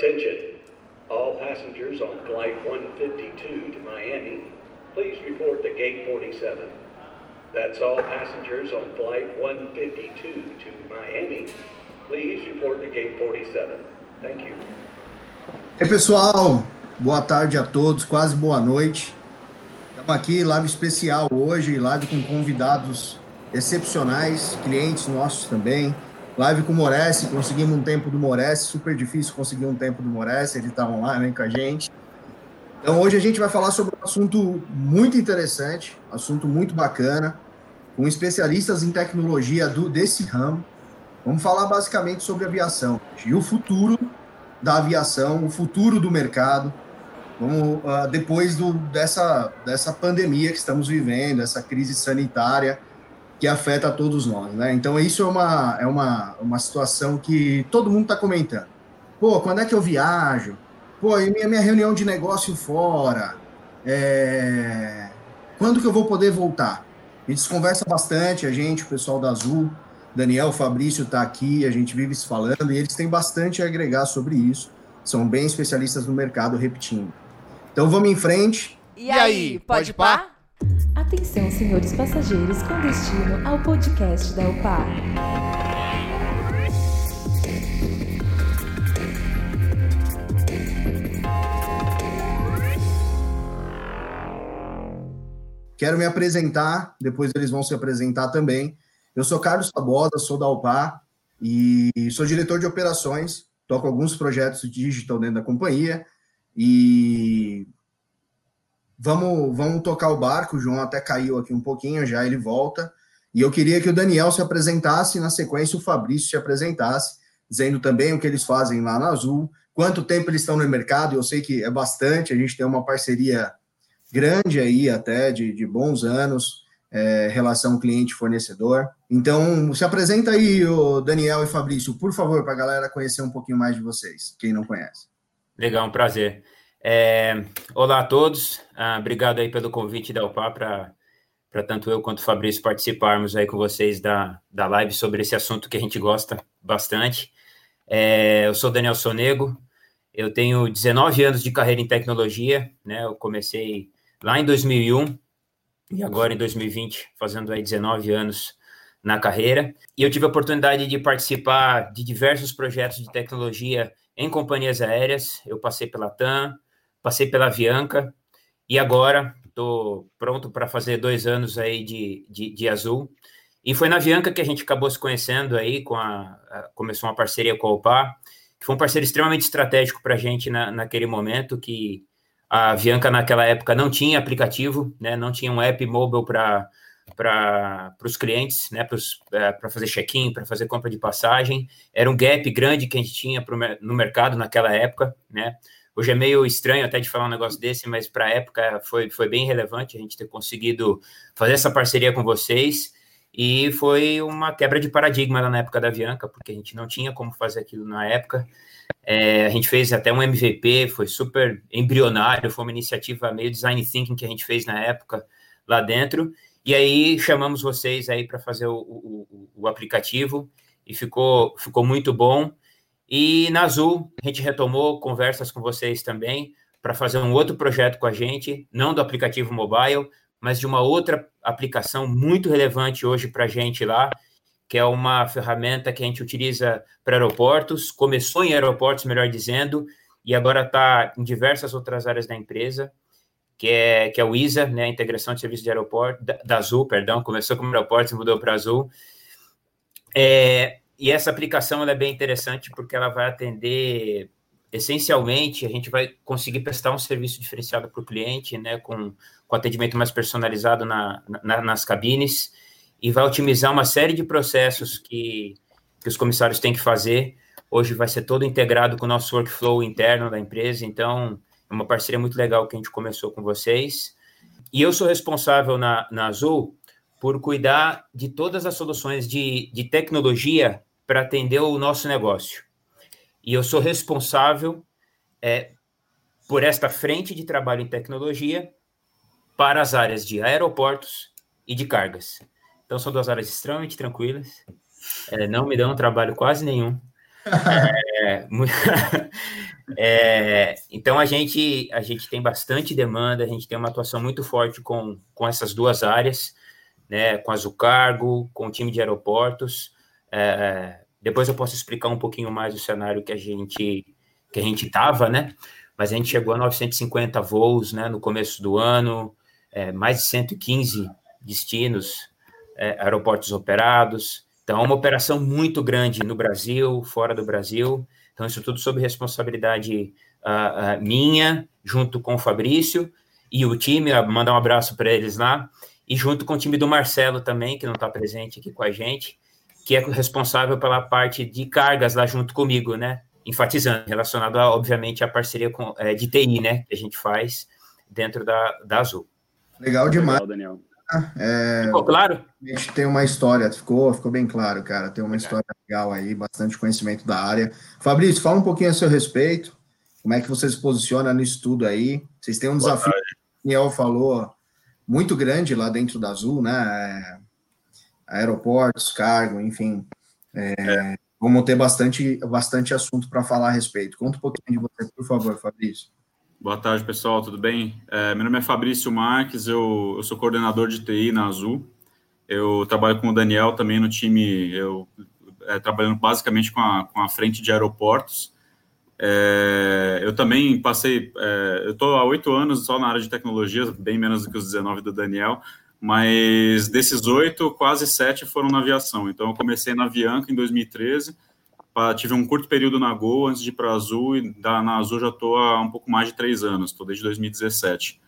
Attention, all passengers on Flight 152 to Miami, please report to Gate 47. That's all passengers on Flight 152 to Miami, please report to Gate 47. Thank you. E pessoal, boa tarde a todos, quase boa noite. Estamos aqui, live especial hoje, live com convidados excepcionais, clientes nossos também. Live com o Moresse, conseguimos um tempo do Moresse, super difícil conseguir um tempo do Moresse, ele está online com a gente. Então hoje a gente vai falar sobre um assunto muito interessante, assunto muito bacana, com especialistas em tecnologia do, desse ramo. Vamos falar basicamente sobre aviação e o futuro da aviação, o futuro do mercado, Vamos, uh, depois do, dessa, dessa pandemia que estamos vivendo, essa crise sanitária que afeta todos nós, né? Então, isso é uma, é uma, uma situação que todo mundo está comentando. Pô, quando é que eu viajo? Pô, e minha, minha reunião de negócio fora? É... Quando que eu vou poder voltar? A gente conversa bastante, a gente, o pessoal da Azul, Daniel, Fabrício está aqui, a gente vive se falando, e eles têm bastante a agregar sobre isso. São bem especialistas no mercado, repetindo. Então vamos em frente. E aí, pode pá? Atenção, senhores passageiros, com destino ao podcast da UPA. Quero me apresentar, depois eles vão se apresentar também. Eu sou Carlos Tabosa, sou da UPA e sou diretor de operações, toco alguns projetos digital dentro da companhia e vamos, vamos tocar o barco. O João até caiu aqui um pouquinho, já ele volta. E eu queria que o Daniel se apresentasse, na sequência o Fabrício se apresentasse, dizendo também o que eles fazem lá na Azul, quanto tempo eles estão no mercado. Eu sei que é bastante, a gente tem uma parceria grande aí, até de, de bons anos, é, relação cliente-fornecedor. Então, se apresenta aí, o Daniel e Fabrício, por favor, para a galera conhecer um pouquinho mais de vocês, quem não conhece. Legal, um prazer. É, olá a todos, ah, obrigado aí pelo convite da UPA para tanto eu quanto o Fabrício participarmos aí com vocês da, da live sobre esse assunto que a gente gosta bastante. É, eu sou Daniel Sonego, eu tenho 19 anos de carreira em tecnologia, né? Eu comecei lá em 2001 e agora em 2020, fazendo aí 19 anos na carreira. E eu tive a oportunidade de participar de diversos projetos de tecnologia em companhias aéreas. Eu passei pela TAM, passei pela Avianca e agora estou pronto para fazer dois anos aí de, de, de, Azul. E foi na Avianca que a gente acabou se conhecendo aí, com a, a começou uma parceria com a OPA, que foi um parceiro extremamente estratégico para a gente na, naquele momento, que a Avianca naquela época não tinha aplicativo, né, não tinha um app mobile para para os clientes, né, para é, fazer check-in, para fazer compra de passagem. Era um gap grande que a gente tinha pro, no mercado naquela época, né? Hoje é meio estranho até de falar um negócio desse, mas para a época foi, foi bem relevante a gente ter conseguido fazer essa parceria com vocês. E foi uma quebra de paradigma na época da Avianca, porque a gente não tinha como fazer aquilo na época. É, a gente fez até um MVP, foi super embrionário, foi uma iniciativa meio design thinking que a gente fez na época lá dentro. E aí chamamos vocês aí para fazer o, o, o, aplicativo e ficou, ficou muito bom. E na Azul, a gente retomou conversas com vocês também para fazer um outro projeto com a gente, não do aplicativo mobile, mas de uma outra aplicação muito relevante hoje para a gente lá, que é uma ferramenta que a gente utiliza para aeroportos, começou em aeroportos, melhor dizendo, e agora está em diversas outras áreas da empresa que é, que é o ISA, né, a integração de serviços de aeroporto, da, da Azul, perdão, começou como aeroporto e mudou para Azul. É, e essa aplicação é bem interessante porque ela vai atender, essencialmente, a gente vai conseguir prestar um serviço diferenciado para o cliente, né, com, com atendimento mais personalizado na, na, nas cabines, e vai otimizar uma série de processos que, que os comissários têm que fazer. Hoje vai ser todo integrado com o nosso workflow interno da empresa, então é uma parceria muito legal que a gente começou com vocês. E eu sou responsável na, na Azul por cuidar de todas as soluções de, de tecnologia para atender o nosso negócio. E eu sou responsável é, por esta frente de trabalho em tecnologia para as áreas de aeroportos e de cargas. Então, são duas áreas extremamente tranquilas, é, não me dão trabalho quase nenhum. É, é, então a gente a gente tem bastante demanda, a gente tem uma atuação muito forte com, com essas duas áreas, né? Com a Zucargo, com o time de aeroportos. É, depois eu posso explicar um pouquinho mais o cenário que a gente que a gente estava, né? Mas a gente chegou a 950 voos, né? No começo do ano, é, mais de 115 destinos, é, aeroportos operados. Então, é uma operação muito grande no Brasil, fora do Brasil. Então, isso tudo sob responsabilidade uh, uh, minha, junto com o Fabrício e o time. Mandar um abraço para eles lá. E junto com o time do Marcelo também, que não está presente aqui com a gente, que é responsável pela parte de cargas lá junto comigo, né? Enfatizando, relacionado, a, obviamente, à parceria com, é, de TI, né? Que a gente faz dentro da, da Azul. Legal demais. Legal, Daniel. É, ficou claro? A gente tem uma história, ficou, ficou bem claro, cara. Tem uma história legal aí, bastante conhecimento da área. Fabrício, fala um pouquinho a seu respeito. Como é que você se posiciona nisso tudo aí? Vocês têm um desafio, o Daniel falou, muito grande lá dentro da Azul, né? Aeroportos, cargo, enfim. É, é. Vamos ter bastante, bastante assunto para falar a respeito. Conta um pouquinho de você, por favor, Fabrício. Boa tarde, pessoal, tudo bem? É, meu nome é Fabrício Marques, eu, eu, sou coordenador de TI na Azul. Eu trabalho com o Daniel também no time, eu é, trabalhando basicamente com a, com a frente de aeroportos. É, eu também passei, é, eu estou há oito anos só na área de tecnologia, bem menos do que os 19 do Daniel, mas desses oito, quase sete foram na aviação. Então, eu comecei na Avianca em 2013, tive um curto período na Gol antes de ir para a Azul, e da, na Azul já estou há um pouco mais de três anos, estou desde 2017.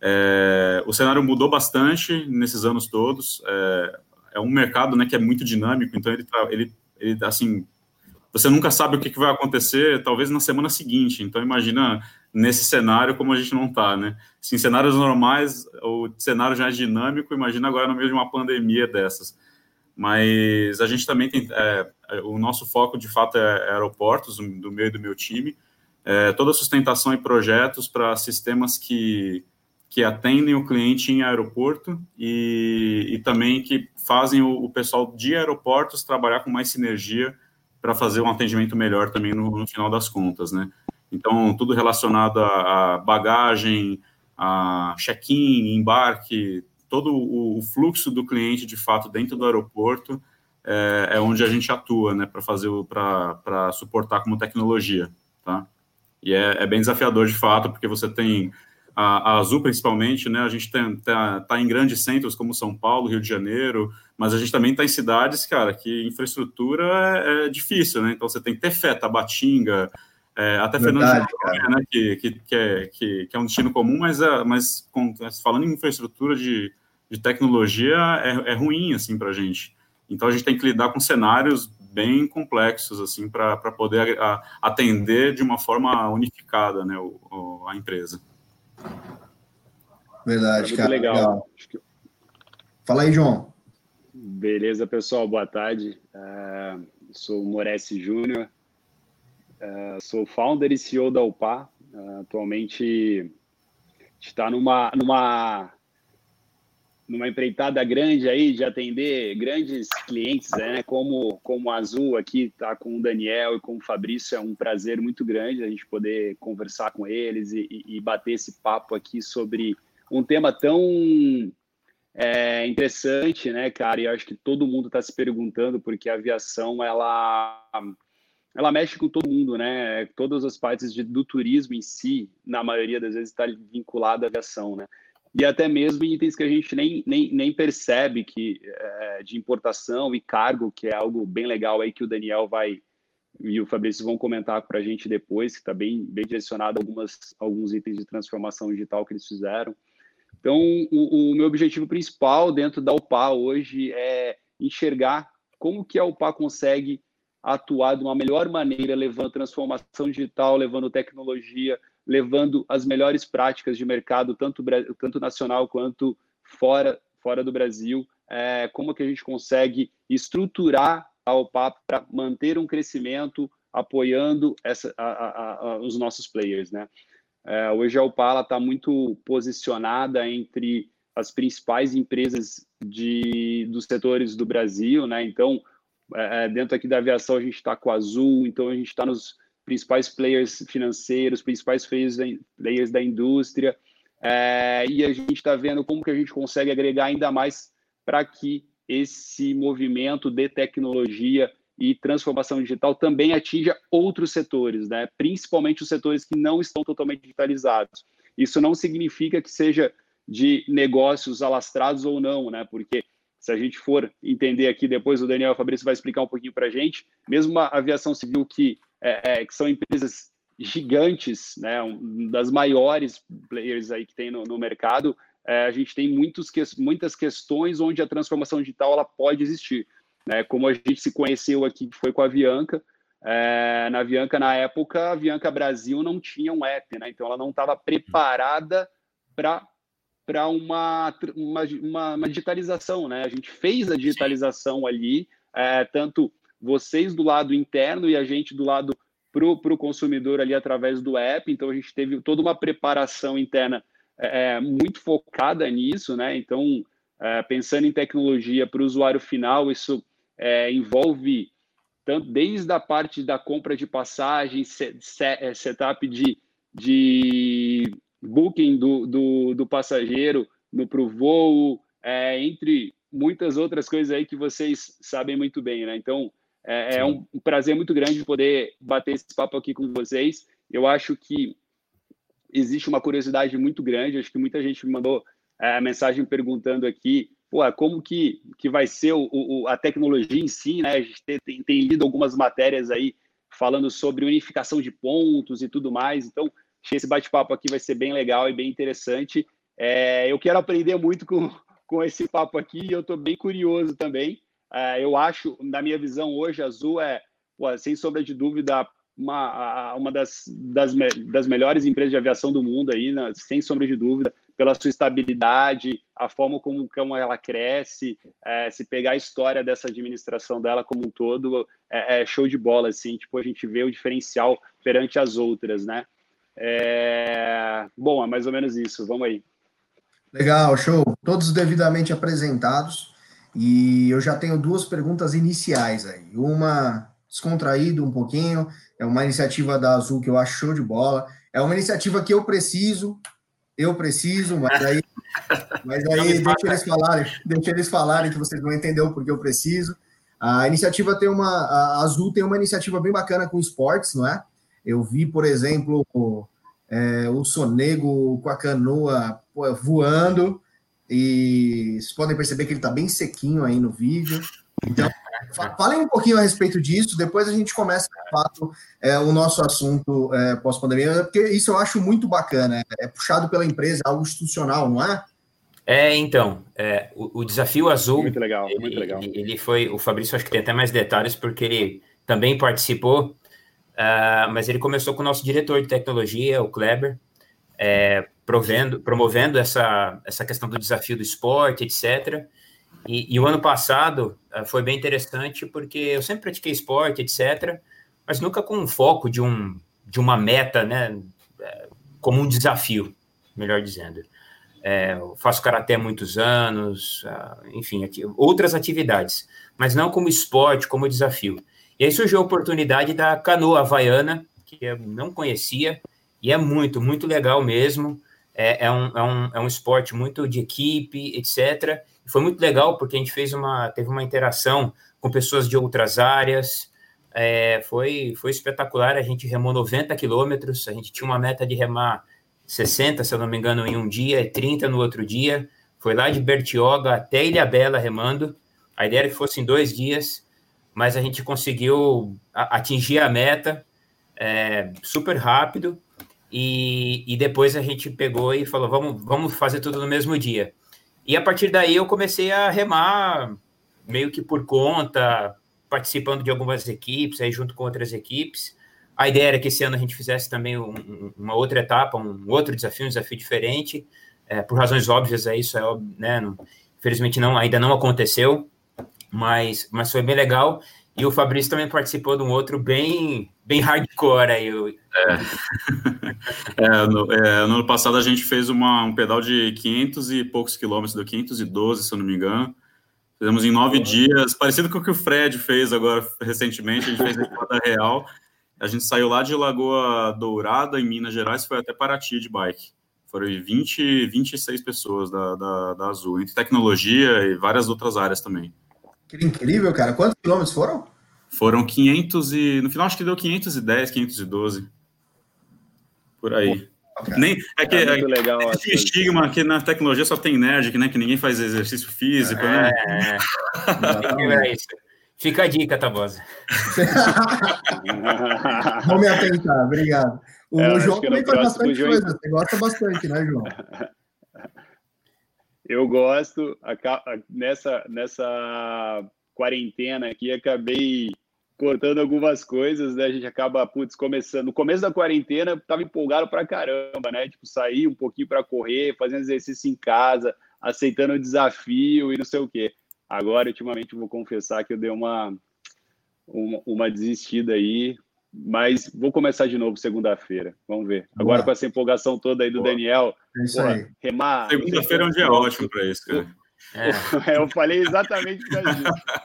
É, o cenário mudou bastante nesses anos todos. É, é, um mercado né, que é muito dinâmico, então ele, ele, ele assim, você nunca sabe o que, que vai acontecer, talvez na semana seguinte. Então imagina nesse cenário como a gente não está, né? Se em cenários normais o cenário já é dinâmico, imagina agora no meio de uma pandemia dessas mas a gente também tem é, o nosso foco de fato é, aeroportos do meio do meu time, é, toda a sustentação e projetos para sistemas que, que atendem o cliente em aeroporto e, e também que fazem o, o, pessoal de aeroportos trabalhar com mais sinergia para fazer um atendimento melhor também no, no, final das contas, né? Então, tudo relacionado a, bagagem, a check-in, embarque, todo o, fluxo do cliente, de fato, dentro do aeroporto, é, é onde a gente atua, né, para fazer, para suportar como tecnologia, tá? E é, é, bem desafiador, de fato, porque você tem a, a Azul, principalmente, né, a gente está tá em grandes centros como São Paulo, Rio de Janeiro, mas a gente também está em cidades, cara, que infraestrutura é, é, difícil, né? Então você tem que ter fé, Tabatinga, é, até Fernando de né, que, que, que, é, que, que, é um destino comum, mas, é, mas com, falando em infraestrutura de, de tecnologia, é, é ruim assim, para a gente. Então, a gente tem que lidar com cenários bem complexos assim para poder a, atender de uma forma unificada né, o, o, a empresa. Verdade, cara. Legal. legal. Fala aí, João. Beleza, pessoal. Boa tarde. Uh, sou o Moresi Júnior, Uh, sou founder e CEO da UPA. Uh, atualmente está numa, numa, numa empreitada grande aí de atender grandes clientes, né? Como, como a Azul aqui está com o Daniel e com o Fabrício. É um prazer muito grande a gente poder conversar com eles e, e bater esse papo aqui sobre um tema tão é, interessante, né, cara? E eu acho que todo mundo está se perguntando porque a aviação ela ela mexe com todo mundo, né? Todas as partes de, do turismo em si, na maioria das vezes, está vinculada à aviação, né? E até mesmo itens que a gente nem, nem, nem percebe que é, de importação e cargo, que é algo bem legal aí que o Daniel vai e o Fabrício vão comentar para a gente depois, que está bem, bem direcionado a algumas, alguns itens de transformação digital que eles fizeram. Então, o, o meu objetivo principal dentro da UPA hoje é enxergar como que a UPA consegue atuar de uma melhor maneira, levando transformação digital, levando tecnologia, levando as melhores práticas de mercado, tanto, tanto nacional quanto fora, fora do Brasil. É, como que a gente consegue estruturar a OPAP para manter um crescimento apoiando essa, a, a, a, os nossos players, né? É, hoje a Opala está muito posicionada entre as principais empresas de, dos setores do Brasil, né? Então, é, é, dentro aqui da aviação a gente está com a Azul, então a gente está nos principais players financeiros, principais players da, players da indústria, é, e a gente está vendo como que a gente consegue agregar ainda mais para que esse movimento de tecnologia e transformação digital também atinja outros setores, né? principalmente os setores que não estão totalmente digitalizados. Isso não significa que seja de negócios alastrados ou não, né? porque se a gente for entender aqui, depois o Daniel Fabrício vai explicar um pouquinho para a gente, mesmo a aviação civil que, é, é, que são empresas gigantes, né, um, das maiores players aí que tem no, no mercado, é, a gente tem muitos, que, muitas questões onde a transformação digital ela pode existir. Né? Como a gente se conheceu aqui, foi com a Avianca, é, na Avianca, na época, a Avianca Brasil não tinha um app, né? então ela não estava preparada para para uma, uma, uma, uma, digitalização, né? A gente fez a digitalização Sim. ali, é, tanto vocês do lado interno e a gente do lado para o consumidor ali através do app. Então a gente teve toda uma preparação interna é, é muito focada nisso, né? Então é, pensando em tecnologia para o usuário final, isso é, envolve tanto desde a parte da compra de passagem, set, set, é, setup de, de booking do, do, do passageiro para o voo, é, entre muitas outras coisas aí que vocês sabem muito bem, né? Então, é, é um, prazer muito grande poder bater esse papo aqui com vocês. Eu acho que existe uma curiosidade muito grande, acho que muita gente me mandou é, a mensagem perguntando aqui, pô, como que, que vai ser o, o, a tecnologia em si, né? A gente tem, tem, tem lido algumas matérias aí falando sobre unificação de pontos e tudo mais, então Que esse bate-papo aqui vai ser bem legal e bem interessante. É, eu quero aprender muito com, com esse papo aqui e eu estou bem curioso também. É, eu acho, na minha visão hoje, a Azul é, pô, sem sombra de dúvida, uma, uma das, das, das melhores empresas de aviação do mundo aí, né? sem sombra de dúvida, pela sua estabilidade, a forma como, como ela cresce, é, se pegar a história dessa administração dela como um todo, é, é, show de bola, assim, tipo, a gente vê o diferencial perante as outras, né? É... Bom, é mais ou menos isso. Vamos aí. Legal, show. Todos devidamente apresentados. E eu já tenho duas perguntas iniciais aí. Uma descontraída um pouquinho, é uma iniciativa da Azul que eu acho show de bola. É uma iniciativa que eu preciso, eu preciso, mas aí, mas aí deixa eles falarem, deixa eles falarem que vocês vão entender o porquê eu preciso. A iniciativa tem uma, a Azul tem uma iniciativa bem bacana com esportes, não é? Eu vi, por exemplo, é, o Sonego com a canoa voando, e vocês podem perceber que ele está bem sequinho aí no vídeo. Então, falem um pouquinho a respeito disso, depois a gente começa, de fato, é, o nosso assunto é, pós-pandemia, porque isso eu acho muito bacana, é, é puxado pela empresa, algo institucional, não é? É, então, é, o, o, desafio azul. Muito legal, ele, muito legal. Ele, ele, foi. O Fabrício acho que tem até mais detalhes, porque ele também participou. Uh, mas ele começou com o nosso diretor de tecnologia, o Kleber, é, provendo, promovendo essa, essa questão do desafio do esporte, etc. E, e o ano passado uh, foi bem interessante porque eu sempre pratiquei esporte, etc., mas nunca com um foco de, um, de uma meta, né, é, como um desafio, melhor dizendo. É, faço karatê há muitos anos, uh, enfim, ati outras atividades, mas não como esporte, como desafio. E aí surgiu a oportunidade da canoa havaiana, que eu não conhecia, e é muito, muito legal mesmo. É, é, um, é, um, é um esporte muito de equipe, etc. E foi muito legal porque a gente fez uma, teve uma interação com pessoas de outras áreas. É, foi, foi espetacular. A gente remou 90 quilômetros, a gente tinha uma meta de remar 60, se eu não me engano, em um dia e 30 no outro dia. Foi lá de Bertioga até Ilha Bela remando. A ideia era que fosse em dois dias mas a gente conseguiu atingir a meta é, super rápido e, e, depois a gente pegou e falou, vamos, vamos fazer tudo no mesmo dia. E a partir daí eu comecei a remar meio que por conta, participando de algumas equipes, aí junto com outras equipes. A ideia era que esse ano a gente fizesse também um, uma outra etapa, um outro desafio, um desafio diferente. É, por razões óbvias, é isso, é, né, não, infelizmente não, ainda não aconteceu, mas, mas foi bem legal. E o Fabrício também participou de um outro bem, bem hardcore aí. É. é, no, é, no, ano passado a gente fez uma, um pedal de 500 e poucos quilômetros, deu 512, se eu não me engano. Fizemos em nove dias, parecido com o que o Fred fez agora recentemente, a gente fez em Estrada Real. A gente saiu lá de Lagoa Dourada, em Minas Gerais, foi até Paraty de bike. Foram 20, 26 pessoas da, da, da Azul, entre tecnologia e várias outras áreas também. Que incrível, cara. Quantos quilômetros foram? Foram 500 e... No final, acho que deu 510, 512. Por aí. Nem, é que é, é legal, esse estigma que na tecnologia só tem nerd, que, né, que ninguém faz exercício físico, é, né? É, é isso. Fica a dica, Tabosa. Vou me atentar, obrigado. O é, João também faz bastante João... coisa, você gosta bastante, né, João? Eu gosto, nessa, nessa quarentena aqui, acabei cortando algumas coisas, né? A gente acaba, putz, começando. No começo da quarentena, tava empolgado pra caramba, né? Tipo, sair um pouquinho para correr, fazendo exercício em casa, aceitando o desafio e não sei o quê. Agora, ultimamente, vou confessar que eu dei uma, uma, uma desistida aí, mas vou começar de novo segunda-feira. Vamos ver. Agora, Boa. com essa empolgação toda aí do Boa. Daniel, é isso porra, aí. remar. Segunda-feira é um dia ótimo para isso, cara. É. eu falei exatamente isso.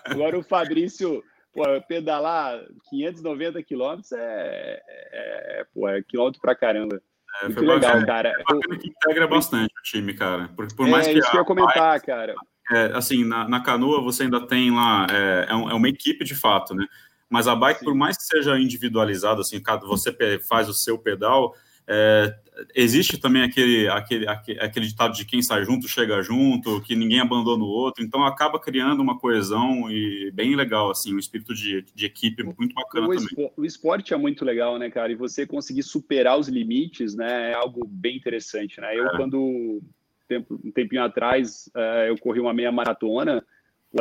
Agora o Fabrício pô, pedalar 590 quilômetros é, é, é, pô, é quilômetro pra caramba. É, Muito legal, bacana, cara. É bacana que integra bastante o time, cara. Por, por mais é, que isso que eu ia comentar, bike, cara. É, assim, na, na, canoa você ainda tem lá, é, é, um, é, uma equipe de fato, né? Mas a bike, Sim. por mais que seja individualizada, assim, cada você faz o seu pedal, é, existe também aquele, aquele, aquele ditado de quem sai junto chega junto, que ninguém abandona o outro, então acaba criando uma coesão e bem legal, assim, um espírito de, de equipe muito bacana o também. o esporte é muito legal, né, cara? E você conseguir superar os limites, né, é algo bem interessante, né? Eu, é. quando, tempo, um tempinho atrás, uh, eu corri uma meia maratona,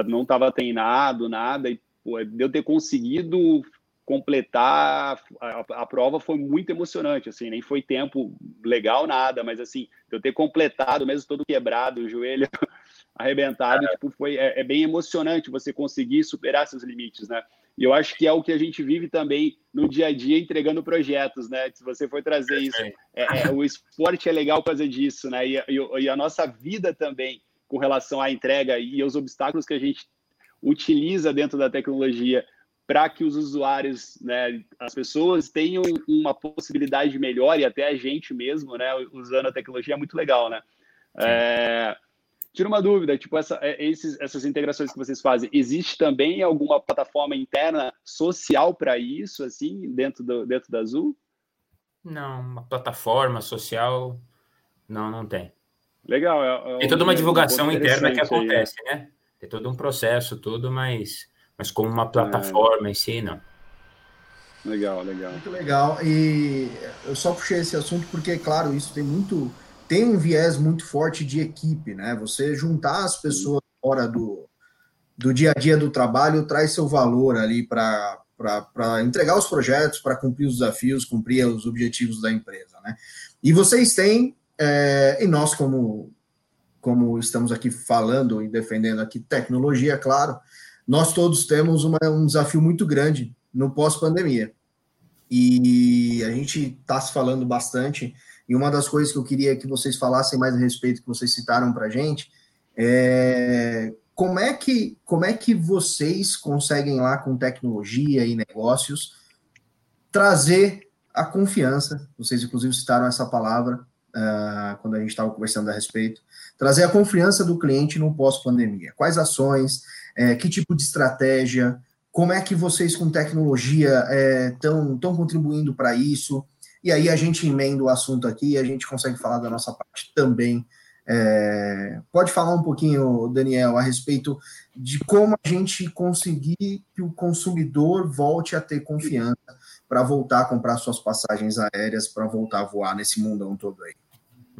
não estava treinado, nada, e de eu ter conseguido completar a, a, prova foi muito emocionante, assim, nem foi tempo legal nada, mas assim, eu ter completado, mesmo todo quebrado, o joelho arrebentado, é. tipo, foi é, é, bem emocionante você conseguir superar seus limites, né? E eu acho que é o que a gente vive também no dia a dia entregando projetos, né? Se você for trazer isso, é, é, o esporte é legal por causa disso, né? E, e, e a nossa vida também com relação à entrega e aos obstáculos que a gente utiliza dentro da tecnologia para que os usuários, né, as pessoas tenham uma possibilidade melhor e até a gente mesmo, né, usando a tecnologia é muito legal, né? É, tira uma dúvida, tipo essa, é, esses, essas integrações que vocês fazem, existe também alguma plataforma interna social para isso, assim, dentro do dentro da Azul? Não, uma plataforma social, não, não tem. Legal. É, é tem toda uma divulgação interna que acontece, aí, né? Tem todo um processo, tudo, mas mas como uma plataforma é. em si, não. Legal, legal. Muito legal. E eu só puxei esse assunto porque, claro, isso tem muito. Tem um viés muito forte de equipe, né? Você juntar as pessoas Sim. fora do, do dia a dia do trabalho traz seu valor ali para entregar os projetos, para cumprir os desafios, cumprir os objetivos da empresa, né? E vocês têm, é, e nós, como, como estamos aqui falando e defendendo aqui tecnologia, claro, nós todos temos uma, um desafio muito grande no pós-pandemia. E a gente está se falando bastante, e uma das coisas que eu queria que vocês falassem mais a respeito, que vocês citaram para a gente, é como é, que, como é que vocês conseguem lá com tecnologia e negócios trazer a confiança, vocês inclusive citaram essa palavra uh, quando a gente estava conversando a respeito, trazer a confiança do cliente no pós-pandemia. Quais ações, é, que tipo de estratégia, como é que vocês com tecnologia estão é, contribuindo para isso? E aí a gente emenda o assunto aqui e a gente consegue falar da nossa parte também. É, pode falar um pouquinho, Daniel, a respeito de como a gente conseguir que o consumidor volte a ter confiança para voltar a comprar suas passagens aéreas, para voltar a voar nesse mundão todo aí.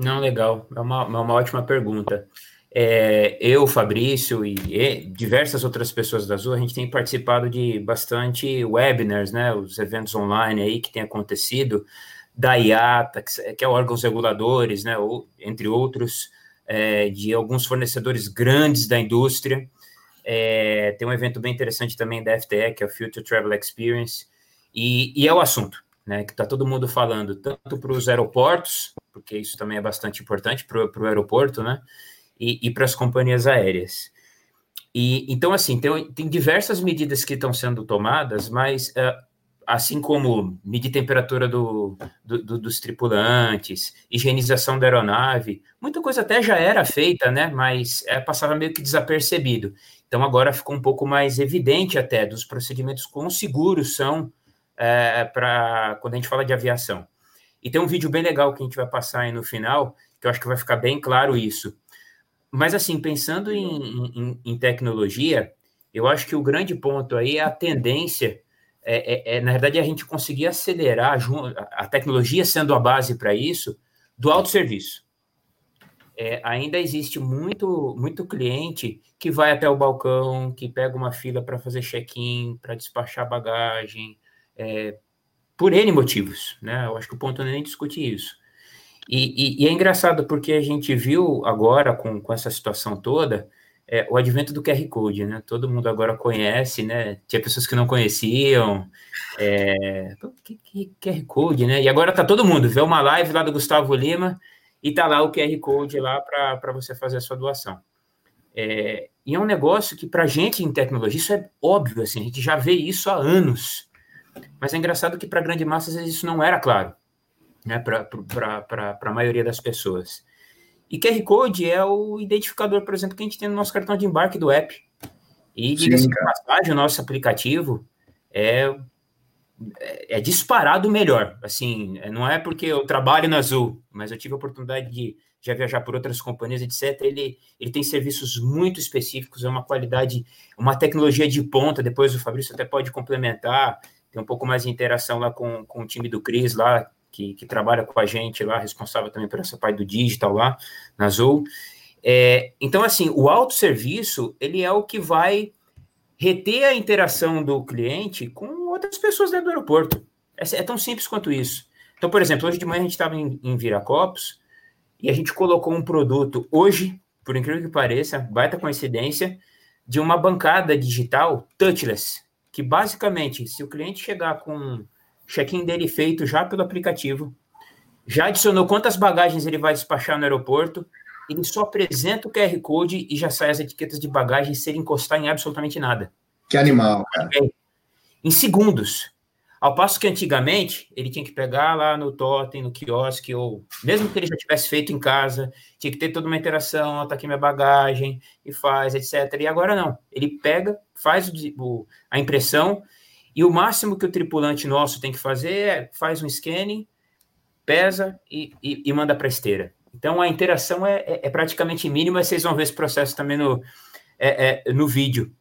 Não, legal, é uma, é uma ótima pergunta. É, eu, Fabrício e, e, diversas outras pessoas da Azul, a gente tem participado de bastante webinars, né, os eventos online aí que tem acontecido, da IATA, que, que é órgãos reguladores, né, ou, entre outros, é, de alguns fornecedores grandes da indústria. É, tem um evento bem interessante também da FTE, que é o Future Travel Experience, e, e é o assunto, né, que está todo mundo falando, tanto para os aeroportos, porque isso também é bastante importante para o aeroporto, né, e, e para as companhias aéreas. E então, assim, tem, tem diversas medidas que estão sendo tomadas, mas uh, assim como medir temperatura do, do, do, dos tripulantes, higienização da aeronave, muita coisa até já era feita, né? Mas é, passava meio que desapercebido. Então agora ficou um pouco mais evidente até dos procedimentos quão seguros são é, para quando a gente fala de aviação. E tem um vídeo bem legal que a gente vai passar aí no final, que eu acho que vai ficar bem claro isso. Mas assim, pensando em, em, em tecnologia, eu acho que o grande ponto aí é a tendência é, é, é, na verdade, a gente conseguir acelerar a tecnologia sendo a base para isso do autosserviço. É, ainda existe muito, muito cliente que vai até o balcão, que pega uma fila para fazer check-in, para despachar bagagem, é, por N motivos, né? Eu acho que o ponto não é nem discutir isso. E, e, e, é engraçado porque a gente viu agora, com, com essa situação toda, é, o advento do QR Code, né? Todo mundo agora conhece, né? Tinha pessoas que não conheciam. É, que, que, QR Code, né? E agora tá todo mundo, vê uma live lá do Gustavo Lima e tá lá o QR Code lá para você fazer a sua doação. É, e é um negócio que, para gente em tecnologia, isso é óbvio, assim, a gente já vê isso há anos. Mas é engraçado que para grande massa isso não era claro, né? Para a maioria das pessoas. E QR Code é o identificador, por exemplo, que a gente tem no nosso cartão de embarque do app. E, diga-se de passagem, o nosso aplicativo é, é, disparado melhor. Assim, não é porque eu trabalho na Azul, mas eu tive a oportunidade de já viajar por outras companhias, etc. Ele, ele tem serviços muito específicos, é uma qualidade, uma tecnologia de ponta. Depois o Fabrício até pode complementar, tem um pouco mais de interação lá com, com o time do Cris lá, que, que, trabalha com a gente lá, responsável também por essa parte do digital lá na Azul. É, então, assim, o autosserviço, ele é o que vai reter a interação do cliente com outras pessoas dentro do aeroporto. É, é tão simples quanto isso. Então, por exemplo, hoje de manhã a gente estava em, em Viracopos e a gente colocou um produto, hoje, por incrível que pareça, baita coincidência, de uma bancada digital touchless, que basicamente, se o cliente chegar com check-in dele feito já pelo aplicativo, já adicionou quantas bagagens ele vai despachar no aeroporto, ele só apresenta o QR Code e já sai as etiquetas de bagagem sem encostar em absolutamente nada. Que animal, cara. Em segundos. Ao passo que antigamente ele tinha que pegar lá no totem, no quiosque, ou mesmo que ele já tivesse feito em casa, tinha que ter toda uma interação, tá aqui minha bagagem, e faz, etc. E agora não. Ele pega, faz o, a impressão e o máximo que o tripulante nosso tem que fazer é faz um scanning, pesa e, e, e manda para esteira. Então a interação é, é, é, praticamente mínima. Vocês vão ver esse processo também no, é, é no vídeo.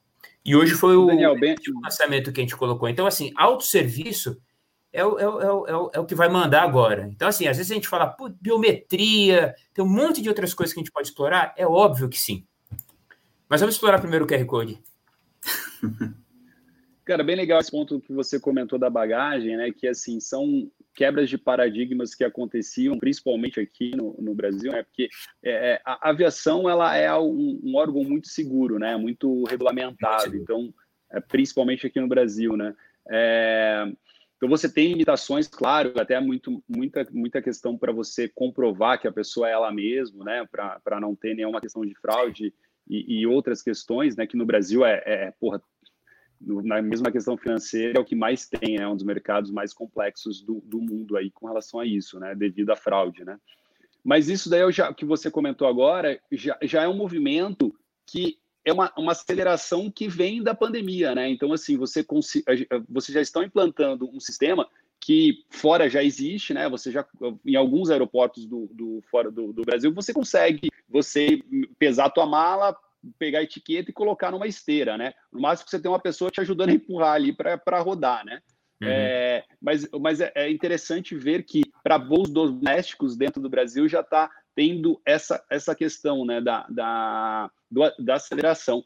E hoje foi o, Daniel, bem... o lançamento que a gente colocou. Então, assim, autosserviço é o, é, o, é, o, é o que vai mandar agora. Então, assim, às vezes a gente fala, biometria, tem um monte de outras coisas que a gente pode explorar. É óbvio que sim. Mas vamos explorar primeiro o QR Code. Cara, bem legal esse ponto que você comentou da bagagem, né? Que assim são quebras de paradigmas que aconteciam, principalmente aqui no, no Brasil, né? Porque é, é a aviação ela é um, um, órgão muito seguro, né? Muito regulamentado. Então, é, principalmente aqui no Brasil, né? É, então você tem limitações, claro, até muito, muita, muita questão para você comprovar que a pessoa é ela mesma, né? Para não ter nenhuma questão de fraude e, e, outras questões, né? Que no Brasil é, é porra, na mesma questão financeira, é o que mais tem, é um dos mercados mais complexos do, do mundo aí com relação a isso, né, devido à fraude, né. Mas isso daí eu já, que você comentou agora já, já é um movimento que é uma, uma aceleração que vem da pandemia, né? Então, assim, você, você já estão implantando um sistema que fora já existe, né? Você já em alguns aeroportos do, do fora do, do Brasil você consegue você pesar a tua mala, pegar a etiqueta e colocar numa esteira, né? No máximo que você tem uma pessoa te ajudando a empurrar ali para rodar, né? Uhum. É, mas mas é, é interessante ver que para voos domésticos dentro do Brasil já está tendo essa, essa questão né, da, da, da aceleração.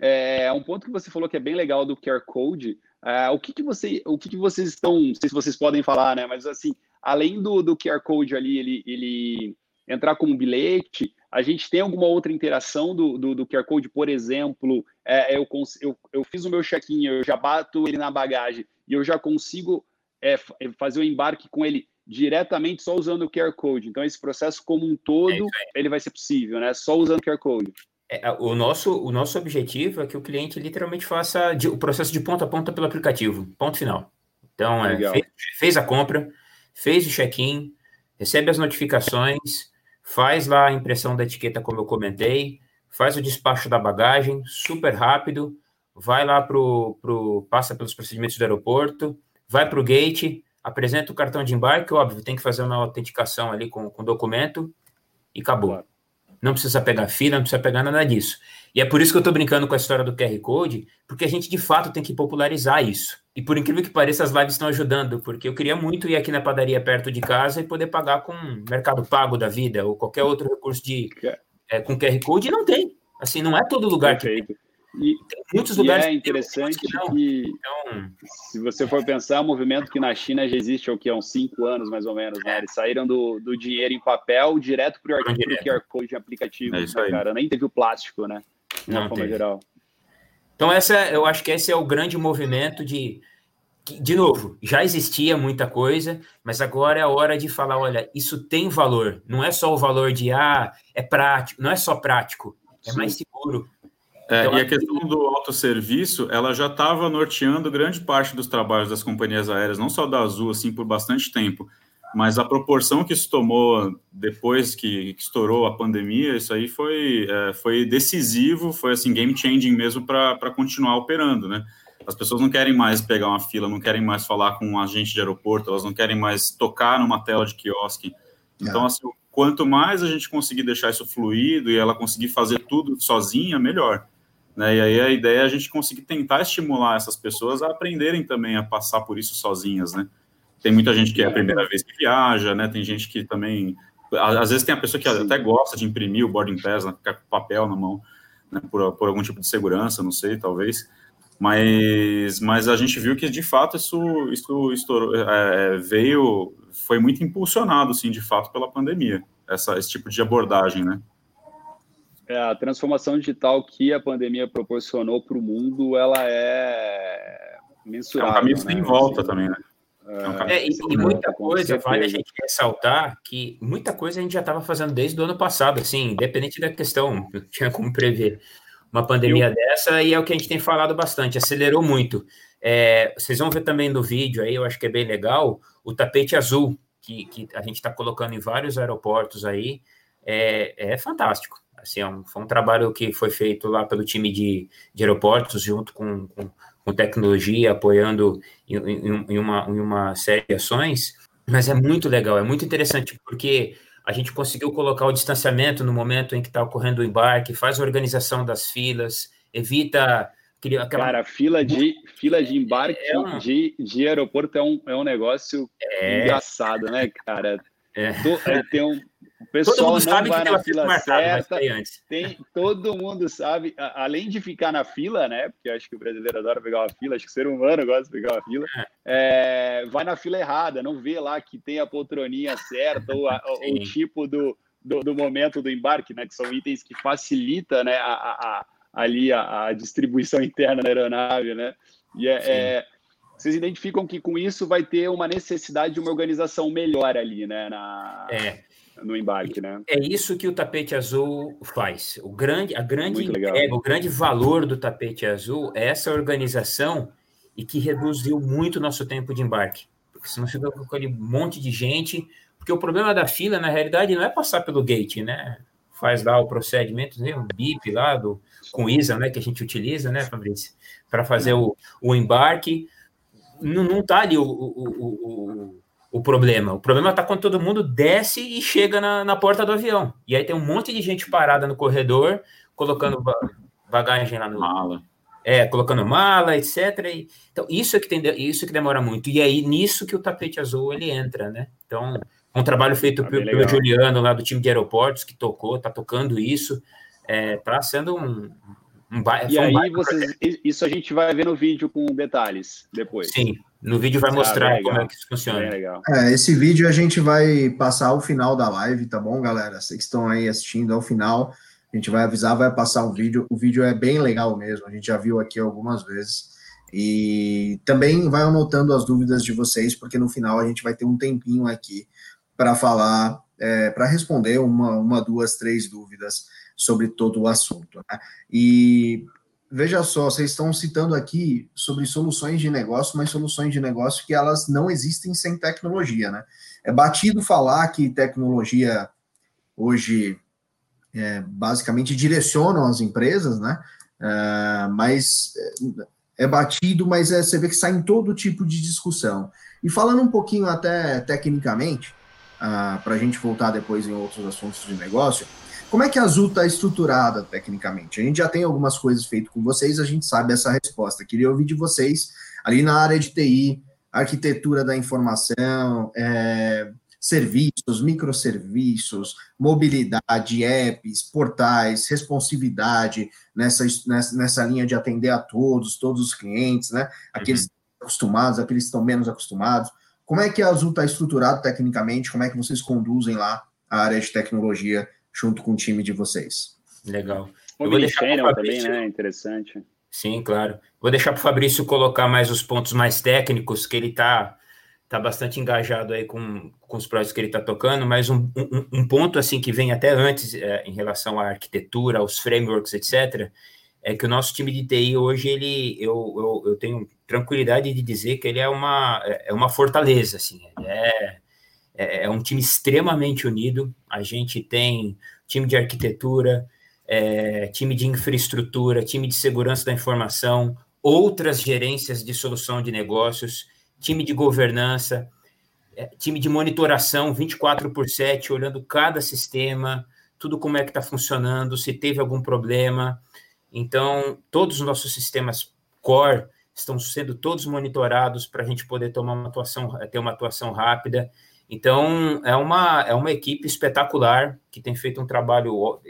É, um ponto que você falou que é bem legal do QR Code. É, o que, que, você, o que, que vocês estão, não sei se vocês podem falar, né? Mas assim, além do, do QR Code ali, ele, ele entrar como bilhete, a gente tem alguma outra interação do, do, do QR Code, por exemplo, é, eu, eu, eu, fiz o meu check-in, eu já bato ele na bagagem e eu já consigo é, é, fazer o embarque com ele diretamente só usando o QR Code. Então, esse processo como um todo, é ele vai ser possível, né? Só usando o QR Code. é, o, nosso, o nosso objetivo é que o cliente literalmente faça de, o processo de ponta a ponta pelo aplicativo, ponto final. Então, é, fez, fez, a compra, fez o check-in, recebe as notificações, faz lá a impressão da etiqueta, como eu comentei, faz o despacho da bagagem, super rápido, vai lá pro, pro passa pelos procedimentos do aeroporto, vai para o gate, apresenta o cartão de embarque, óbvio, tem que fazer uma autenticação ali com o documento e acabou. Não precisa pegar fila, não precisa pegar nada disso. E é por isso que eu estou brincando com a história do QR Code, porque a gente de fato tem que popularizar isso. E por incrível que pareça, as lives estão ajudando, porque eu queria muito ir aqui na padaria perto de casa e poder pagar com Mercado Pago da vida ou qualquer outro recurso de é, com QR Code e não tem. Assim, não é todo lugar Perfeito. que tem. E tem muitos lugares é interessante que, que então... se você for pensar, o movimento que na China já existe há, há uns cinco anos, mais ou menos, né? Eles saíram do, do dinheiro em papel direto para o QR Code de aplicativo, é né, cara? Nem teve o plástico, né? De uma forma geral. Então, essa, eu acho que esse é o grande movimento de. De novo, já existia muita coisa, mas agora é a hora de falar: olha, isso tem valor. Não é só o valor de, ah, é prático, não é só prático, é Sim. mais seguro é, então, e a questão do autosserviço, ela já estava norteando grande parte dos trabalhos das companhias aéreas, não só da Azul, assim, por bastante tempo, mas a proporção que isso tomou depois que, que estourou a pandemia, isso aí foi, é, foi decisivo, foi, assim, game-changing mesmo para continuar operando, né? As pessoas não querem mais pegar uma fila, não querem mais falar com um agente de aeroporto, elas não querem mais tocar numa tela de quiosque. Então, assim, quanto mais a gente conseguir deixar isso fluido e ela conseguir fazer tudo sozinha, melhor. Né? E aí a ideia é a gente conseguir tentar estimular essas pessoas a aprenderem também a passar por isso sozinhas, né? Tem muita gente que é a primeira vez que viaja, né? Tem gente que também... Às vezes tem a pessoa que até gosta de imprimir o boarding pass, né? ficar com papel na mão, né? por, por algum tipo de segurança, não sei, talvez. Mas, mas a gente viu que, de fato, isso, isso estourou, é, veio... Foi muito impulsionado, sim, de fato, pela pandemia, essa, esse tipo de abordagem, né? É, a transformação digital que a pandemia proporcionou para o mundo, ela é mensurável. É um caminho sem né? volta também, né? É, é e, e, muita coisa, vale a gente ressaltar que muita coisa a gente já estava fazendo desde o ano passado, assim, independente da questão, não tinha como prever uma pandemia eu... dessa, e é o que a gente tem falado bastante, acelerou muito. É, vocês vão ver também no vídeo aí, eu acho que é bem legal, o tapete azul, que, que a gente está colocando em vários aeroportos aí, é, é fantástico. Assim, é um, foi um trabalho que foi feito lá pelo time de, de aeroportos, junto com, com, com tecnologia, apoiando em, em, em, uma, em uma série de ações, mas é muito legal, é muito interessante, porque a gente conseguiu colocar o distanciamento no momento em que está ocorrendo o embarque, faz a organização das filas, evita Aquela... Cara, fila de, fila de embarque é um... de, de aeroporto é um, é um negócio é... engraçado, né, cara? É. Tem um, o pessoal todo mundo sabe que tem uma fila certa. Tem, todo mundo sabe, além de ficar na fila, né? Porque acho que o brasileiro adora pegar uma fila, acho que o ser humano gosta de pegar uma fila. É. É, vai na fila errada, não vê lá que tem a poltroninha certa ou a, o tipo do, do, do, momento do embarque, né? Que são itens que facilita, né? A, a, ali a, a, distribuição interna da aeronave, né? E é, é, vocês identificam que com isso vai ter uma necessidade de uma organização melhor ali, né? Na... É no embarque, né? É isso que o tapete azul faz. O grande, a grande entrega, o grande valor do tapete azul é essa organização e que reduziu muito o nosso tempo de embarque. Porque senão fica com aquele monte de gente. Porque o problema da fila, na realidade, não é passar pelo gate, né? Faz lá o procedimento, né? um bip lá do, com ISA, né? Que a gente utiliza, né, Fabrício? Para fazer o, o embarque. Não, não tá ali o, o, o o problema. O problema está quando todo mundo desce e chega na, na, porta do avião. E aí tem um monte de gente parada no corredor, colocando bagagem lá no. Mala. É, colocando mala, etc. E, então, isso é que tem, isso é que demora muito. E aí, nisso que o tapete azul ele entra, né? Então, um trabalho feito ah, pelo, pelo Juliano lá do time de aeroportos, que tocou, tá tocando isso. É, tá sendo um, um E um aí, vocês, isso a gente vai ver no vídeo com detalhes depois. Sim, no vídeo vai mostrar ah, como é que isso funciona. É, esse vídeo a gente vai passar ao final da live, tá bom, galera? Vocês que estão aí assistindo ao final, a gente vai avisar, vai passar um vídeo. O vídeo é bem legal mesmo, a gente já viu aqui algumas vezes. E também vai anotando as dúvidas de vocês, porque no final a gente vai ter um tempinho aqui para falar, é, para responder uma, uma, duas, três dúvidas sobre todo o assunto. Né? E veja só, vocês estão citando aqui sobre soluções de negócio, mas soluções de negócio que elas não existem sem tecnologia, né? É batido falar que tecnologia hoje é, basicamente direcionam as empresas, né? É, mas é, é batido, mas é, você vê que sai em todo tipo de discussão. E falando um pouquinho até tecnicamente, ah, para a gente voltar depois em outros assuntos de negócio, como é que a Azul está estruturada tecnicamente? A gente já tem algumas coisas feitas com vocês, a gente sabe essa resposta. Queria ouvir de vocês ali na área de TI, arquitetura da informação, é, serviços, microserviços, mobilidade, apps, portais, responsividade nessa, nessa, nessa linha de atender a todos, todos os clientes, né? Aqueles uhum. acostumados, aqueles que estão menos acostumados. Como é que a Azul está estruturado tecnicamente? Como é que vocês conduzem lá a área de tecnologia junto com o time de vocês. Legal. O vou deixar também, né? Interessante. Sim, claro. Vou deixar para o Fabrício colocar mais os pontos mais técnicos, que ele está tá bastante engajado aí com, com os projetos que ele está tocando, mas um, um, um, ponto assim que vem até antes é, em relação à arquitetura, aos frameworks, etc., é que o nosso time de TI hoje, ele, eu, eu, eu tenho tranquilidade de dizer que ele é uma, é uma fortaleza, assim, é, é, é um time extremamente unido. A gente tem time de arquitetura, é, time de infraestrutura, time de segurança da informação, outras gerências de solução de negócios, time de governança, é, time de monitoração 24 por 7, olhando cada sistema, tudo como é que está funcionando, se teve algum problema. Então, todos os nossos sistemas core estão sendo todos monitorados para a gente poder tomar uma atuação, ter uma atuação rápida. Então, é uma, é uma equipe espetacular que tem feito um trabalho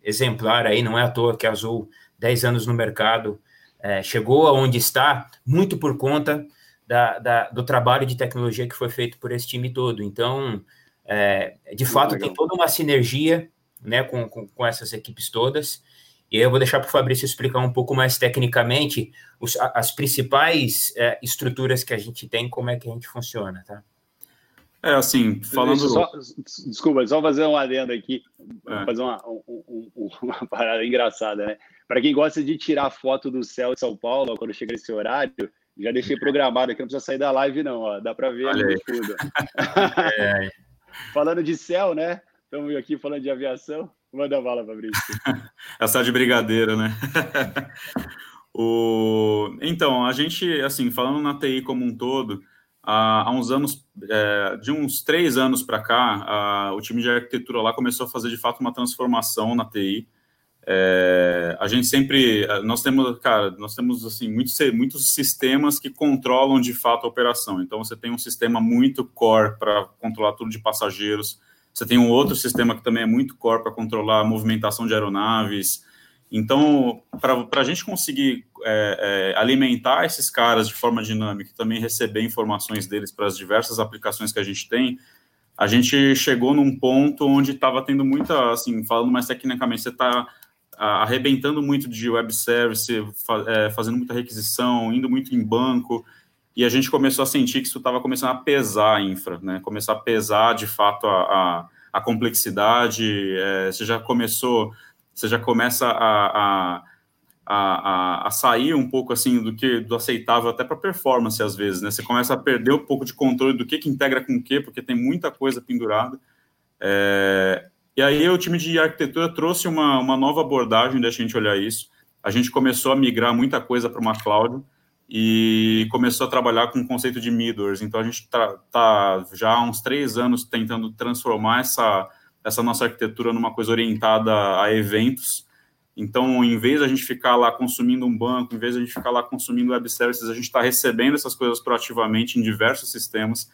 exemplar aí, não é à toa que a Azul, 10 anos no mercado, é, chegou aonde está, muito por conta da, da, do trabalho de tecnologia que foi feito por esse time todo. Então, é, de fato, tem toda uma sinergia né, com, com, com essas equipes todas. E aí eu vou deixar para o Fabrício explicar um pouco mais tecnicamente os, as principais é, estruturas que a gente tem, como é que a gente funciona, tá? É, assim, falando. Só, desculpa, só fazer um adendo aqui, é. fazer uma, um, um, uma parada engraçada, né? Para quem gosta de tirar foto do céu de São Paulo, quando chega esse horário, já deixei programado aqui, não precisa sair da live, não, ó. Dá para ver ali tudo. É. falando de céu, né? Estamos aqui falando de aviação. Manda bala, Fabrício. Essa de brigadeiro, né? o... Então, a gente, assim, falando na TI como um todo, há, uns anos, é, de uns três anos para cá, o time de arquitetura lá começou a fazer de fato uma transformação na TI. É, a gente sempre, nós temos, cara, nós temos assim muitos, muitos sistemas que controlam de fato a operação. Então você tem um sistema muito core para controlar tudo de passageiros. Você tem um outro sistema que também é muito core para controlar a movimentação de aeronaves, então, para a gente conseguir é, é, alimentar esses caras de forma dinâmica e também receber informações deles para as diversas aplicações que a gente tem, a gente chegou num ponto onde estava tendo muita, assim, falando mais tecnicamente, você está arrebentando muito de web service, é, fazendo muita requisição, indo muito em banco, e a gente começou a sentir que isso estava começando a pesar a infra, né? Começar a pesar de fato a, a, a complexidade. É, você já começou você já começa a, a, a, a, sair um pouco assim do que do aceitável até para performance às vezes, né? Você começa a perder um pouco de controle do que, que integra com o que, porque tem muita coisa pendurada. É, e aí o time de arquitetura trouxe uma, uma nova abordagem da gente olhar isso. A gente começou a migrar muita coisa para uma cloud e começou a trabalhar com o conceito de middlers. Então a gente está tá já há uns três anos tentando transformar essa essa nossa arquitetura numa coisa orientada a eventos. Então, em vez de a gente ficar lá consumindo um banco, em vez de a gente ficar lá consumindo web services, a gente está recebendo essas coisas proativamente em diversos sistemas,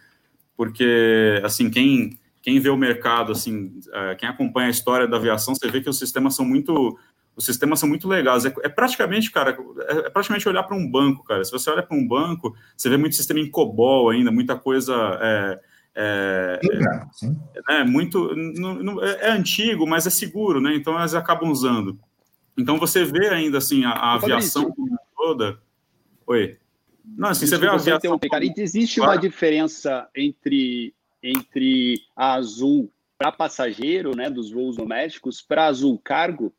porque, assim, quem, quem vê o mercado, assim, é, quem acompanha a história da aviação, você vê que os sistemas são muito os sistemas são muito legais. É, é praticamente, cara, é, é praticamente olhar para um banco, cara. Se você olha para um banco, você vê muito sistema em COBOL ainda, muita coisa é, é, sim, é, é muito é, é, antigo, mas é seguro, né? Então elas acabam usando. Então você vê ainda assim a, a aviação toda. Oi. Não, assim, você vê a aviação. Cara, existe uma diferença entre, entre a Azul para passageiro, né, dos voos domésticos, para Azul Cargo,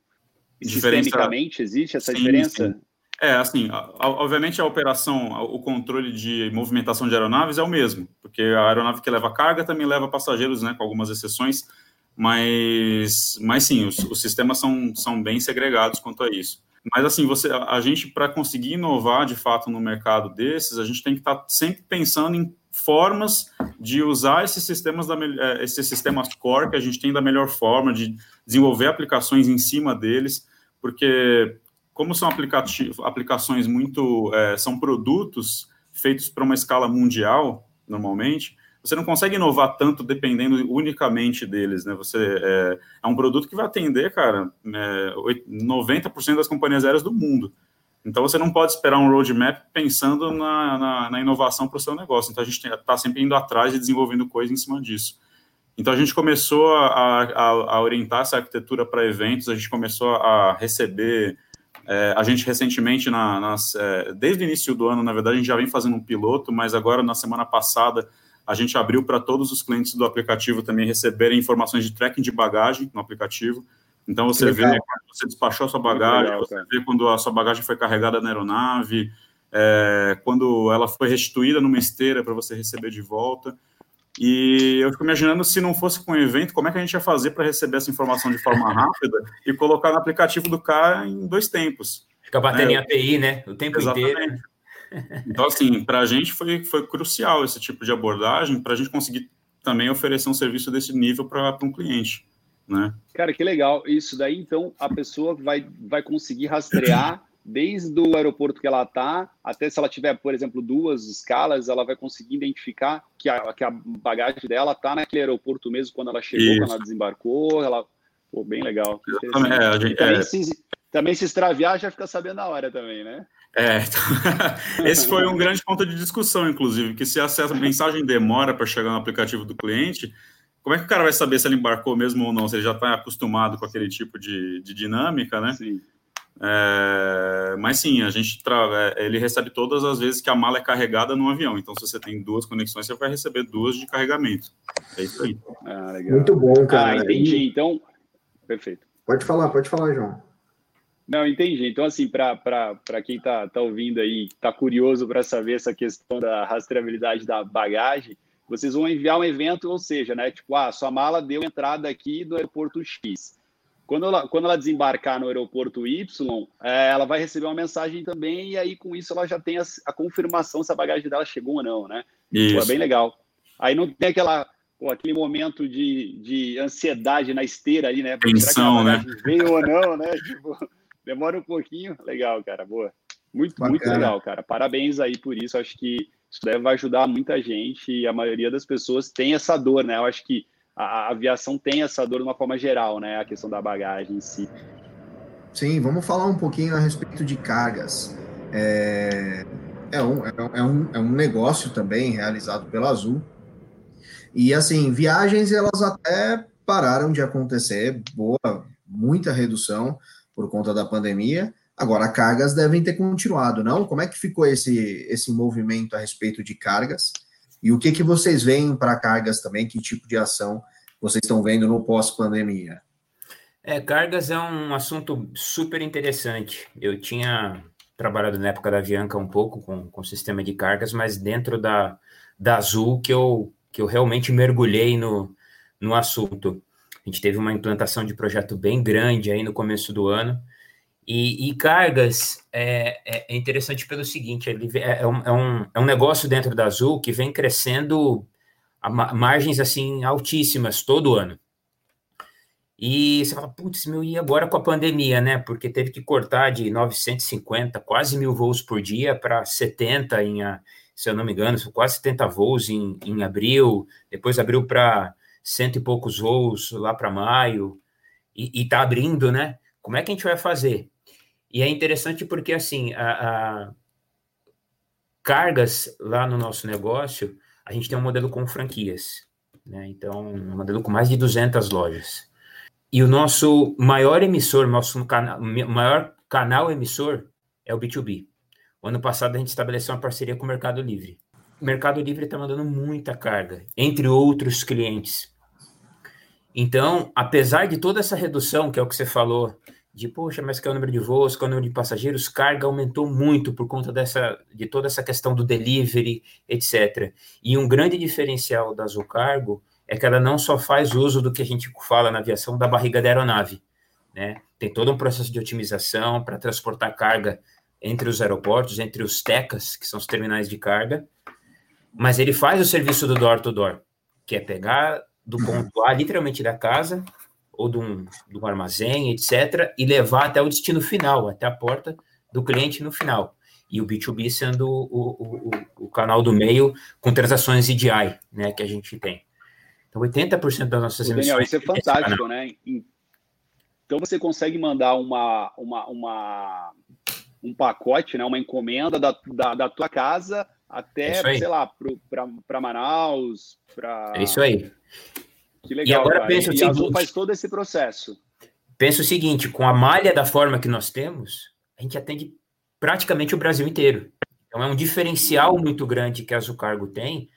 diferença... sistemicamente existe essa sim, diferença? É, assim, obviamente a operação, o controle de movimentação de aeronaves é o mesmo, porque a aeronave que leva carga também leva passageiros, né, com algumas exceções, mas, mas sim, os, os sistemas são, são bem segregados quanto a isso. Mas assim, você, a gente para conseguir inovar de fato no mercado desses, a gente tem que estar tá sempre pensando em formas de usar esses sistemas da eh, esses sistemas core que a gente tem da melhor forma de desenvolver aplicações em cima deles, porque como são aplicações muito é, são produtos feitos para uma escala mundial normalmente, você não consegue inovar tanto dependendo unicamente deles, né? Você é, é um produto que vai atender, cara, é, 90% das companhias aéreas do mundo. Então você não pode esperar um roadmap pensando na, na, na inovação para o seu negócio. Então a gente está sempre indo atrás e desenvolvendo coisa em cima disso. Então a gente começou a, a, a orientar essa arquitetura para eventos, a gente começou a receber. É, a gente recentemente, na, nas, é, desde o início do ano, na verdade, a gente já vem fazendo um piloto, mas agora na semana passada a gente abriu para todos os clientes do aplicativo também receberem informações de tracking de bagagem no aplicativo. Então você vê quando você despachou a sua bagagem, legal, você vê quando a sua bagagem foi carregada na aeronave, é, quando ela foi restituída numa esteira para você receber de volta. E eu fico imaginando se não fosse com o evento, como é que a gente ia fazer para receber essa informação de forma rápida e colocar no aplicativo do cara em dois tempos. Fica batendo é, em API, né? O tempo exatamente. inteiro. Então, assim, para a gente foi, foi crucial esse tipo de abordagem para a gente conseguir também oferecer um serviço desse nível para um cliente. Né? Cara, que legal. Isso daí, então, a pessoa vai, vai conseguir rastrear desde o aeroporto que ela está, até se ela tiver, por exemplo, duas escalas, ela vai conseguir identificar que a, que a bagagem dela está naquele aeroporto mesmo quando ela chegou, Isso. quando ela desembarcou. Ela... Pô, bem legal. É, gente, também, é... se, também se extraviar, já fica sabendo na hora também, né? É, então, esse foi um grande ponto de discussão, inclusive, que se a mensagem demora para chegar no aplicativo do cliente, como é que o cara vai saber se ele embarcou mesmo ou não? Se ele já está acostumado com aquele tipo de, de dinâmica, né? Sim. É, mas sim, a gente tra... É, ele recebe todas as vezes que a mala é carregada no avião. Então, se você tem duas conexões, você vai receber duas de carregamento. É isso aí. Ah, Muito bom, cara. Ah, entendi. Então, perfeito. Pode falar, pode falar, João. Não, entendi. Então, assim, para quem está tá ouvindo aí, está curioso para saber essa questão da rastreabilidade da bagagem, vocês vão enviar um evento, ou seja, né? Tipo, ah, sua mala deu entrada aqui do aeroporto X. Quando ela, quando ela desembarcar no aeroporto Y, é, ela vai receber uma mensagem também, e aí com isso ela já tem a, a confirmação se a bagagem dela chegou ou não, né? Isso. Pô, é bem legal. Aí não tem aquela, pô, aquele momento de, de ansiedade na esteira ali, né? Tensão, né? Veio ou não, né? Tipo, demora um pouquinho. Legal, cara, boa. Muito, Bacana. muito legal, cara. Parabéns aí por isso. Acho que isso deve ajudar muita gente e a maioria das pessoas tem essa dor, né? Eu acho que a, aviação tem essa dor de uma forma geral, né? A questão da bagagem em si. Sim, vamos falar um pouquinho a respeito de cargas. É, é, um, é, um, é um negócio também realizado pela Azul. E assim, viagens elas até pararam de acontecer, boa, muita redução por conta da pandemia. Agora, cargas devem ter continuado, não? Como é que ficou esse, esse movimento a respeito de cargas? E o que, que vocês veem para cargas também? Que tipo de ação vocês estão vendo no pós-pandemia? É, cargas é um assunto super interessante. Eu tinha trabalhado na época da Avianca um pouco com, com sistema de cargas, mas dentro da, da Azul que eu, que eu realmente mergulhei no, no assunto. A gente teve uma implantação de projeto bem grande aí no começo do ano. E, e cargas é, é, interessante pelo seguinte: ele é, é, um, é, um, é um negócio dentro da Azul que vem crescendo a margens assim altíssimas todo ano. E você fala, putz, meu, e agora com a pandemia, né? Porque teve que cortar de 950, quase mil voos por dia para 70 em, se eu não me engano, quase 70 voos em, em abril, depois abriu para cento e poucos voos lá para maio, e está abrindo, né? Como é que a gente vai fazer? E é interessante porque, assim, a, a, cargas lá no nosso negócio, a gente tem um modelo com franquias, né? Então, um modelo com mais de 200 lojas. E o nosso maior emissor, nosso cana maior canal emissor é o B2B. O ano passado a gente estabeleceu uma parceria com o Mercado Livre. O Mercado Livre está mandando muita carga, entre outros clientes. Então, apesar de toda essa redução, que é o que você falou, de poxa, mas que é o número de voos, que é o número de passageiros, carga aumentou muito por conta dessa, de toda essa questão do delivery, etc. E um grande diferencial da Azul Cargo é que ela não só faz uso do que a gente fala na aviação da barriga da aeronave, né? Tem todo um processo de otimização para transportar carga entre os aeroportos, entre os TECAs, que são os terminais de carga, mas ele faz o serviço do door-to-door, -door, que é pegar do ponto A, literalmente da casa, ou de um, de um armazém, etc., e levar até o destino final, até a porta do cliente no final. E o B2B sendo o, o, o, canal do meio com transações EDI, né, que a gente tem. Então, 80% das nossas emissões... Daniel, isso é fantástico, né? Então, você consegue mandar uma, uma, uma, um pacote, né, uma encomenda da, da, da tua casa até, é sei lá, para Manaus, para... É isso aí. Que legal, e agora cara. pensa o e seguinte, Azul faz todo esse processo. Pensa o seguinte, com a malha da forma que nós temos, a gente atende praticamente o Brasil inteiro. Então, é um diferencial muito grande que a Azul Cargo tem,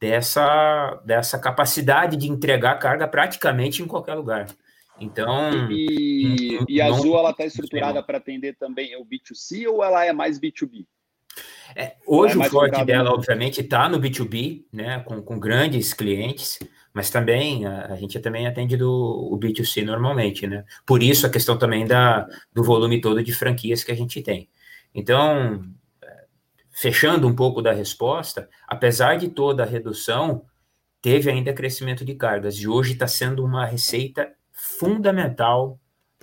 dessa, dessa capacidade de entregar carga praticamente em qualquer lugar. Então. E, não, e a Azul ela está estruturada para atender também o B2C ou ela é mais B2B? É, hoje é o forte dela, obviamente, está no B2B, né, com, com grandes clientes, mas também a, a, gente também atende do, o B2C normalmente, né? Por isso a questão também da, do volume todo de franquias que a gente tem. Então, fechando um pouco da resposta, apesar de toda a redução, teve ainda crescimento de cargas, e hoje está sendo uma receita fundamental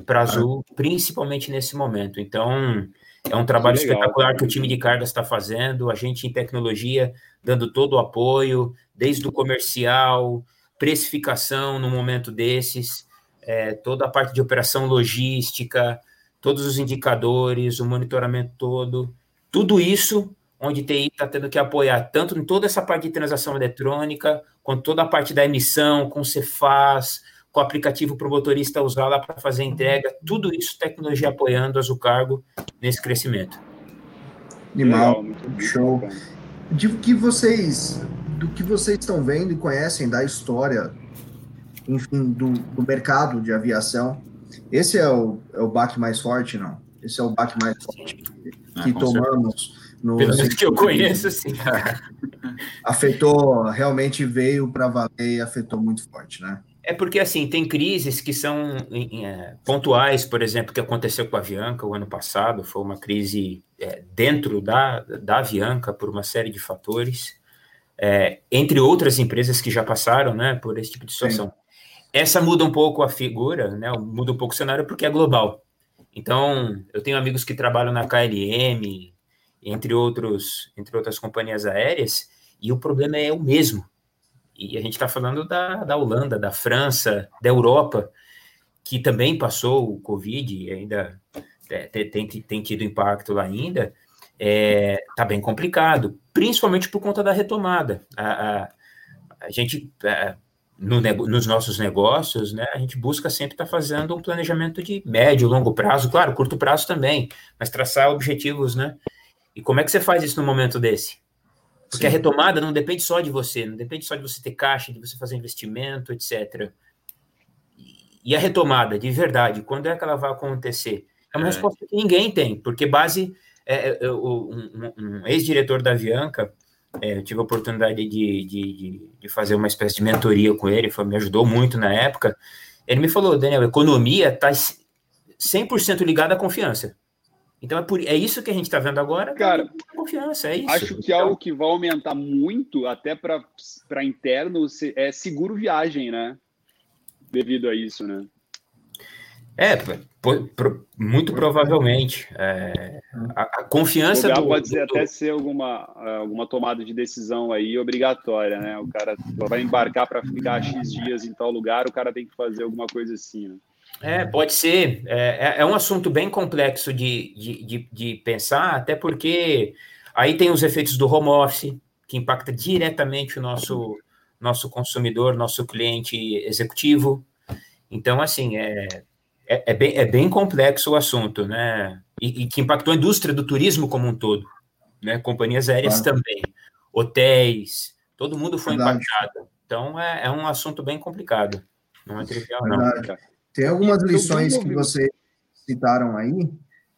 para a Azul, principalmente nesse momento. Então, é um trabalho Legal. espetacular que o time de cargas está fazendo, a gente em tecnologia dando todo o apoio, desde o comercial, precificação no momento desses, é, toda a parte de operação logística, todos os indicadores, o monitoramento todo, tudo isso onde TI está tendo que apoiar tanto em toda essa parte de transação eletrônica, quanto toda a parte da emissão, com Cefaz, com o aplicativo para o motorista usar lá para fazer entrega, tudo isso tecnologia apoiando a Zucargo nesse crescimento. Animal, show. De que vocês, do que vocês estão vendo e conhecem da história, enfim, do, do mercado de aviação, esse é o, é o baque mais forte, não? Esse é o baque mais forte que, ah, que tomamos. No, Pelo menos que eu conheço, sim. afetou, realmente veio para valer e afetou muito forte, né? É porque, assim, tem crises que são é, pontuais, por exemplo, que aconteceu com a Avianca o ano passado, foi uma crise é, dentro da, da Avianca por uma série de fatores, é, entre outras empresas que já passaram, né, por esse tipo de situação. Sim. Essa muda um pouco a figura, né, muda um pouco o cenário porque é global. Então, eu tenho amigos que trabalham na KLM, entre, outros, entre outras companhias aéreas, e o problema é o mesmo, e a gente está falando da, da Holanda, da França, da Europa, que também passou o Covid e ainda é, tem, tem tido impacto lá ainda, está é, tá bem complicado, principalmente por conta da retomada. A, a, a gente, é, no, nos nossos negócios, né, a gente busca sempre estar tá fazendo um planejamento de médio, longo prazo, claro, curto prazo também, mas traçar objetivos, né? E como é que você faz isso no momento desse? Porque Sim. a retomada não depende só de você, não depende só de você ter caixa, de você fazer investimento, etc. E a retomada, de verdade, quando é que ela vai acontecer? É uma é. resposta que ninguém tem, porque base. É, é, é um, um ex-diretor da Avianca, é, eu tive a oportunidade de, de, de, fazer uma espécie de mentoria com ele, foi, me ajudou muito na época. Ele me falou, Daniel, economia está 100% ligada à confiança. Então é, por, é isso que a gente está vendo agora. Cara, confiança, é isso. Acho que então, algo que vai aumentar muito, até para interno, é seguro viagem, né? Devido a isso, né? É, muito provavelmente. É, a, a, confiança do, pode ser, do... até ser alguma, alguma tomada de decisão aí obrigatória, né? O cara vai embarcar para ficar X dias em tal lugar, o cara tem que fazer alguma coisa assim, né? É, pode ser. É, é, é um assunto bem complexo de, de, de, de, pensar, até porque aí tem os efeitos do home office, que impacta diretamente o nosso, nosso consumidor, nosso cliente executivo. Então, assim, é, é, é, bem, é bem complexo o assunto, né? E, e, que impactou a indústria do turismo como um todo, né? Companhias aéreas claro. também, hotéis, todo mundo foi Verdade. impactado. Então, é, é um assunto bem complicado. Não é trivial, não. Tem algumas lições que vocês citaram aí,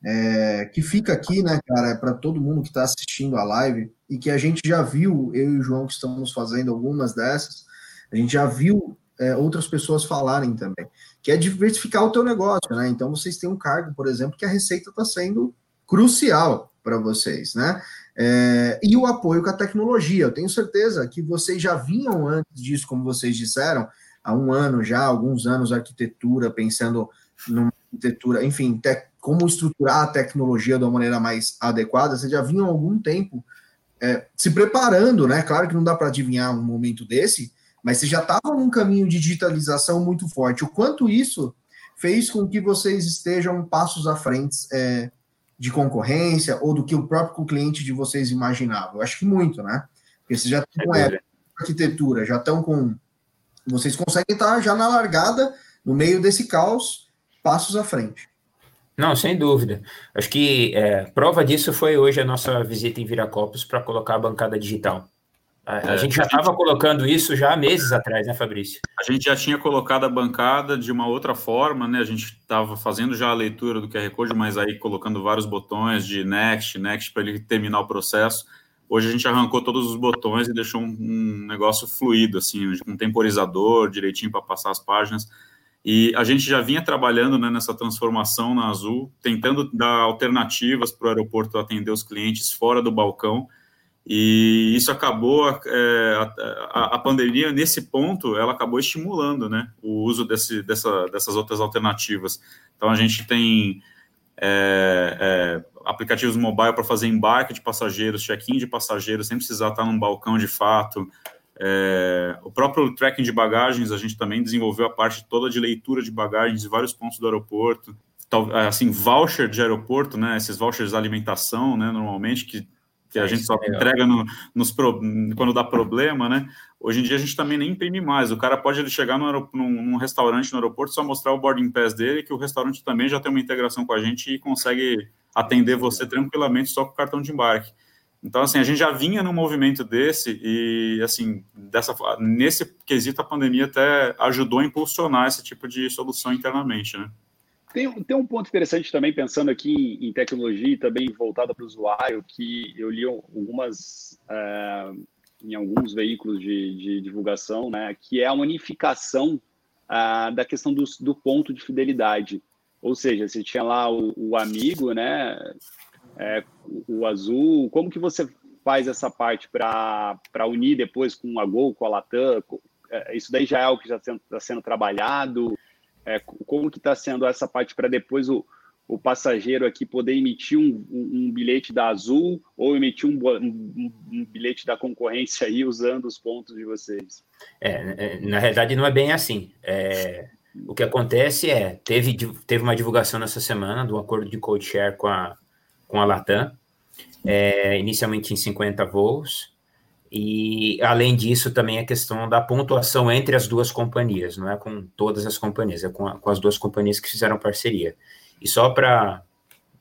é, que fica aqui, né, cara, para todo mundo que está assistindo a live e que a gente já viu, eu e o João que estamos fazendo algumas dessas, a gente já viu é, outras pessoas falarem também, que é diversificar o teu negócio, né? Então vocês têm um cargo, por exemplo, que a receita está sendo crucial para vocês, né? É, e o apoio com a tecnologia. Eu tenho certeza que vocês já vinham antes disso, como vocês disseram, há um ano já, alguns anos, arquitetura, pensando numa arquitetura, enfim, te, como estruturar a tecnologia de uma maneira mais adequada. Vocês já vinham há algum tempo é, se preparando, né? Claro que não dá para adivinhar um momento desse, mas você já estava num caminho de digitalização muito forte. O quanto isso fez com que vocês estejam passos à frente é, de concorrência ou do que o próprio cliente de vocês imaginava? Eu acho que muito, né? Porque vocês já estão com é, arquitetura, já estão com. Vocês conseguem estar já na largada, no meio desse caos, passos à frente. Não, sem dúvida. Acho que é, prova disso foi hoje a nossa visita em Viracopos para colocar a bancada digital. A, a é, gente já estava colocando isso já há meses atrás, né, Fabrício? A gente já tinha colocado a bancada de uma outra forma, né? A gente estava fazendo já a leitura do QR Code, mas aí colocando vários botões de Next, Next para ele terminar o processo. Hoje a gente arrancou todos os botões e deixou um, um negócio fluido, assim, com um temporizador direitinho para passar as páginas. E a gente já vinha trabalhando né, nessa transformação na Azul, tentando dar alternativas para o aeroporto atender os clientes fora do balcão e isso acabou, é, a, a, pandemia, nesse ponto, ela acabou estimulando né, o uso desse, dessa, dessas outras alternativas. Então, a gente tem é, é, aplicativos mobile para fazer embarque de passageiros, check-in de passageiros, sem precisar estar num balcão de fato. É, o próprio tracking de bagagens, a gente também desenvolveu a parte toda de leitura de bagagens em vários pontos do aeroporto. Assim, voucher de aeroporto, né, esses vouchers de alimentação, né, normalmente, que que a gente só entrega no, nos quando dá problema, né? Hoje em dia a gente também nem imprime mais. O cara pode ele chegar num, num, restaurante no aeroporto, só mostrar o boarding pass dele, que o restaurante também já tem uma integração com a gente e consegue atender você tranquilamente só com o cartão de embarque. Então, assim, a gente já vinha num movimento desse e, assim, dessa, nesse quesito a pandemia até ajudou a impulsionar esse tipo de solução internamente, né? Tem, tem um ponto interessante também, pensando aqui em, tecnologia e também voltada para o usuário, que eu li algumas, é, em alguns veículos de, de, divulgação, né, que é a unificação uh, da questão do, do, ponto de fidelidade. Ou seja, você tinha lá o, o amigo, né, é, o azul, como que você faz essa parte para unir depois com a Gol, com a Latam? É, isso daí já é algo que já está tá sendo trabalhado? É, como que está sendo essa parte para depois o, o passageiro aqui poder emitir um, um, um bilhete da Azul ou emitir um, um, bilhete da concorrência aí usando os pontos de vocês? É, é na realidade não é bem assim. É, o que acontece é, teve, teve uma divulgação nessa semana do acordo de code share com a, com a Latam, é, inicialmente em 50 voos, e, além disso, também a questão da pontuação entre as duas companhias, não é com todas as companhias, é com, a, com as duas companhias que fizeram parceria. E só para,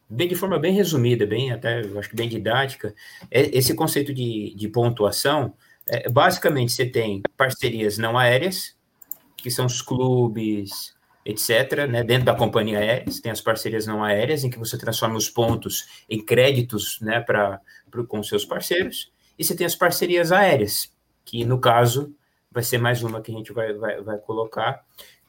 bem de forma bem resumida, bem até, acho que bem didática, é, esse conceito de, de pontuação, é, basicamente você tem parcerias não aéreas, que são os clubes, etc., né, dentro da companhia aérea, você tem as parcerias não aéreas, em que você transforma os pontos em créditos né, com seus parceiros, e você tem as parcerias aéreas, que no caso vai ser mais uma que a gente vai, vai, vai colocar,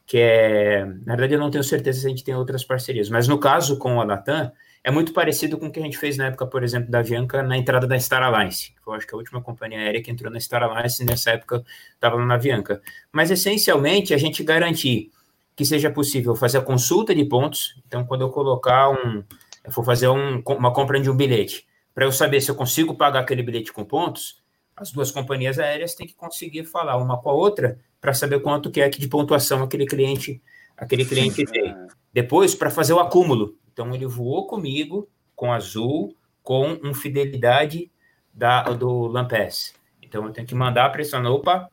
que é. Na verdade, eu não tenho certeza se a gente tem outras parcerias, mas no caso com a Latam, é muito parecido com o que a gente fez na época, por exemplo, da Avianca na entrada da Star Alliance, que eu acho que é a última companhia aérea que entrou na Star Alliance, nessa época estava na Avianca. Mas, essencialmente, a gente garantir que seja possível fazer a consulta de pontos. Então, quando eu colocar um. Eu for fazer um, uma compra de um bilhete, para eu saber se eu consigo pagar aquele bilhete com pontos, as duas companhias aéreas têm que conseguir falar uma com a outra para saber quanto que é de pontuação aquele cliente aquele cliente tem. Depois, para fazer o acúmulo. Então, ele voou comigo, com azul, com um fidelidade da, do Lampes. Então, eu tenho que mandar pressionar, opa,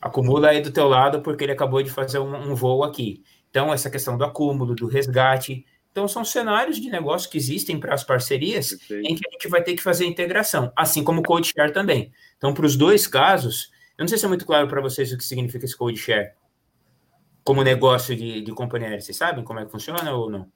acumula aí do teu lado, porque ele acabou de fazer um, um voo aqui. Então, essa questão do acúmulo, do resgate, então, são cenários de negócio que existem para as parcerias Perfeito. em que a gente vai ter que fazer a integração, assim como o code share também. Então, para os dois casos, eu não sei se é muito claro para vocês o que significa esse code share. como negócio de, de companhia aérea? Vocês sabem como é que funciona ou não?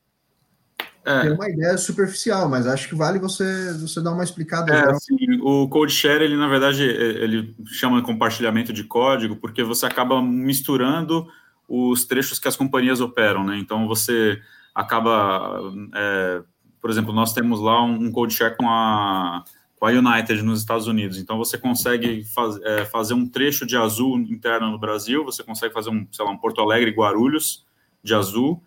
É. Tem uma ideia superficial, mas acho que vale você, você dar uma explicada. É, assim, o code share, ele na verdade, ele chama de compartilhamento de código, porque você acaba misturando os trechos que as companhias operam, né? Então você acaba, é, por exemplo, nós temos lá um, code share com a, com a United nos Estados Unidos. Então você consegue faz, é, fazer um trecho de azul interno no Brasil, você consegue fazer um, sei lá, um Porto Alegre Guarulhos de azul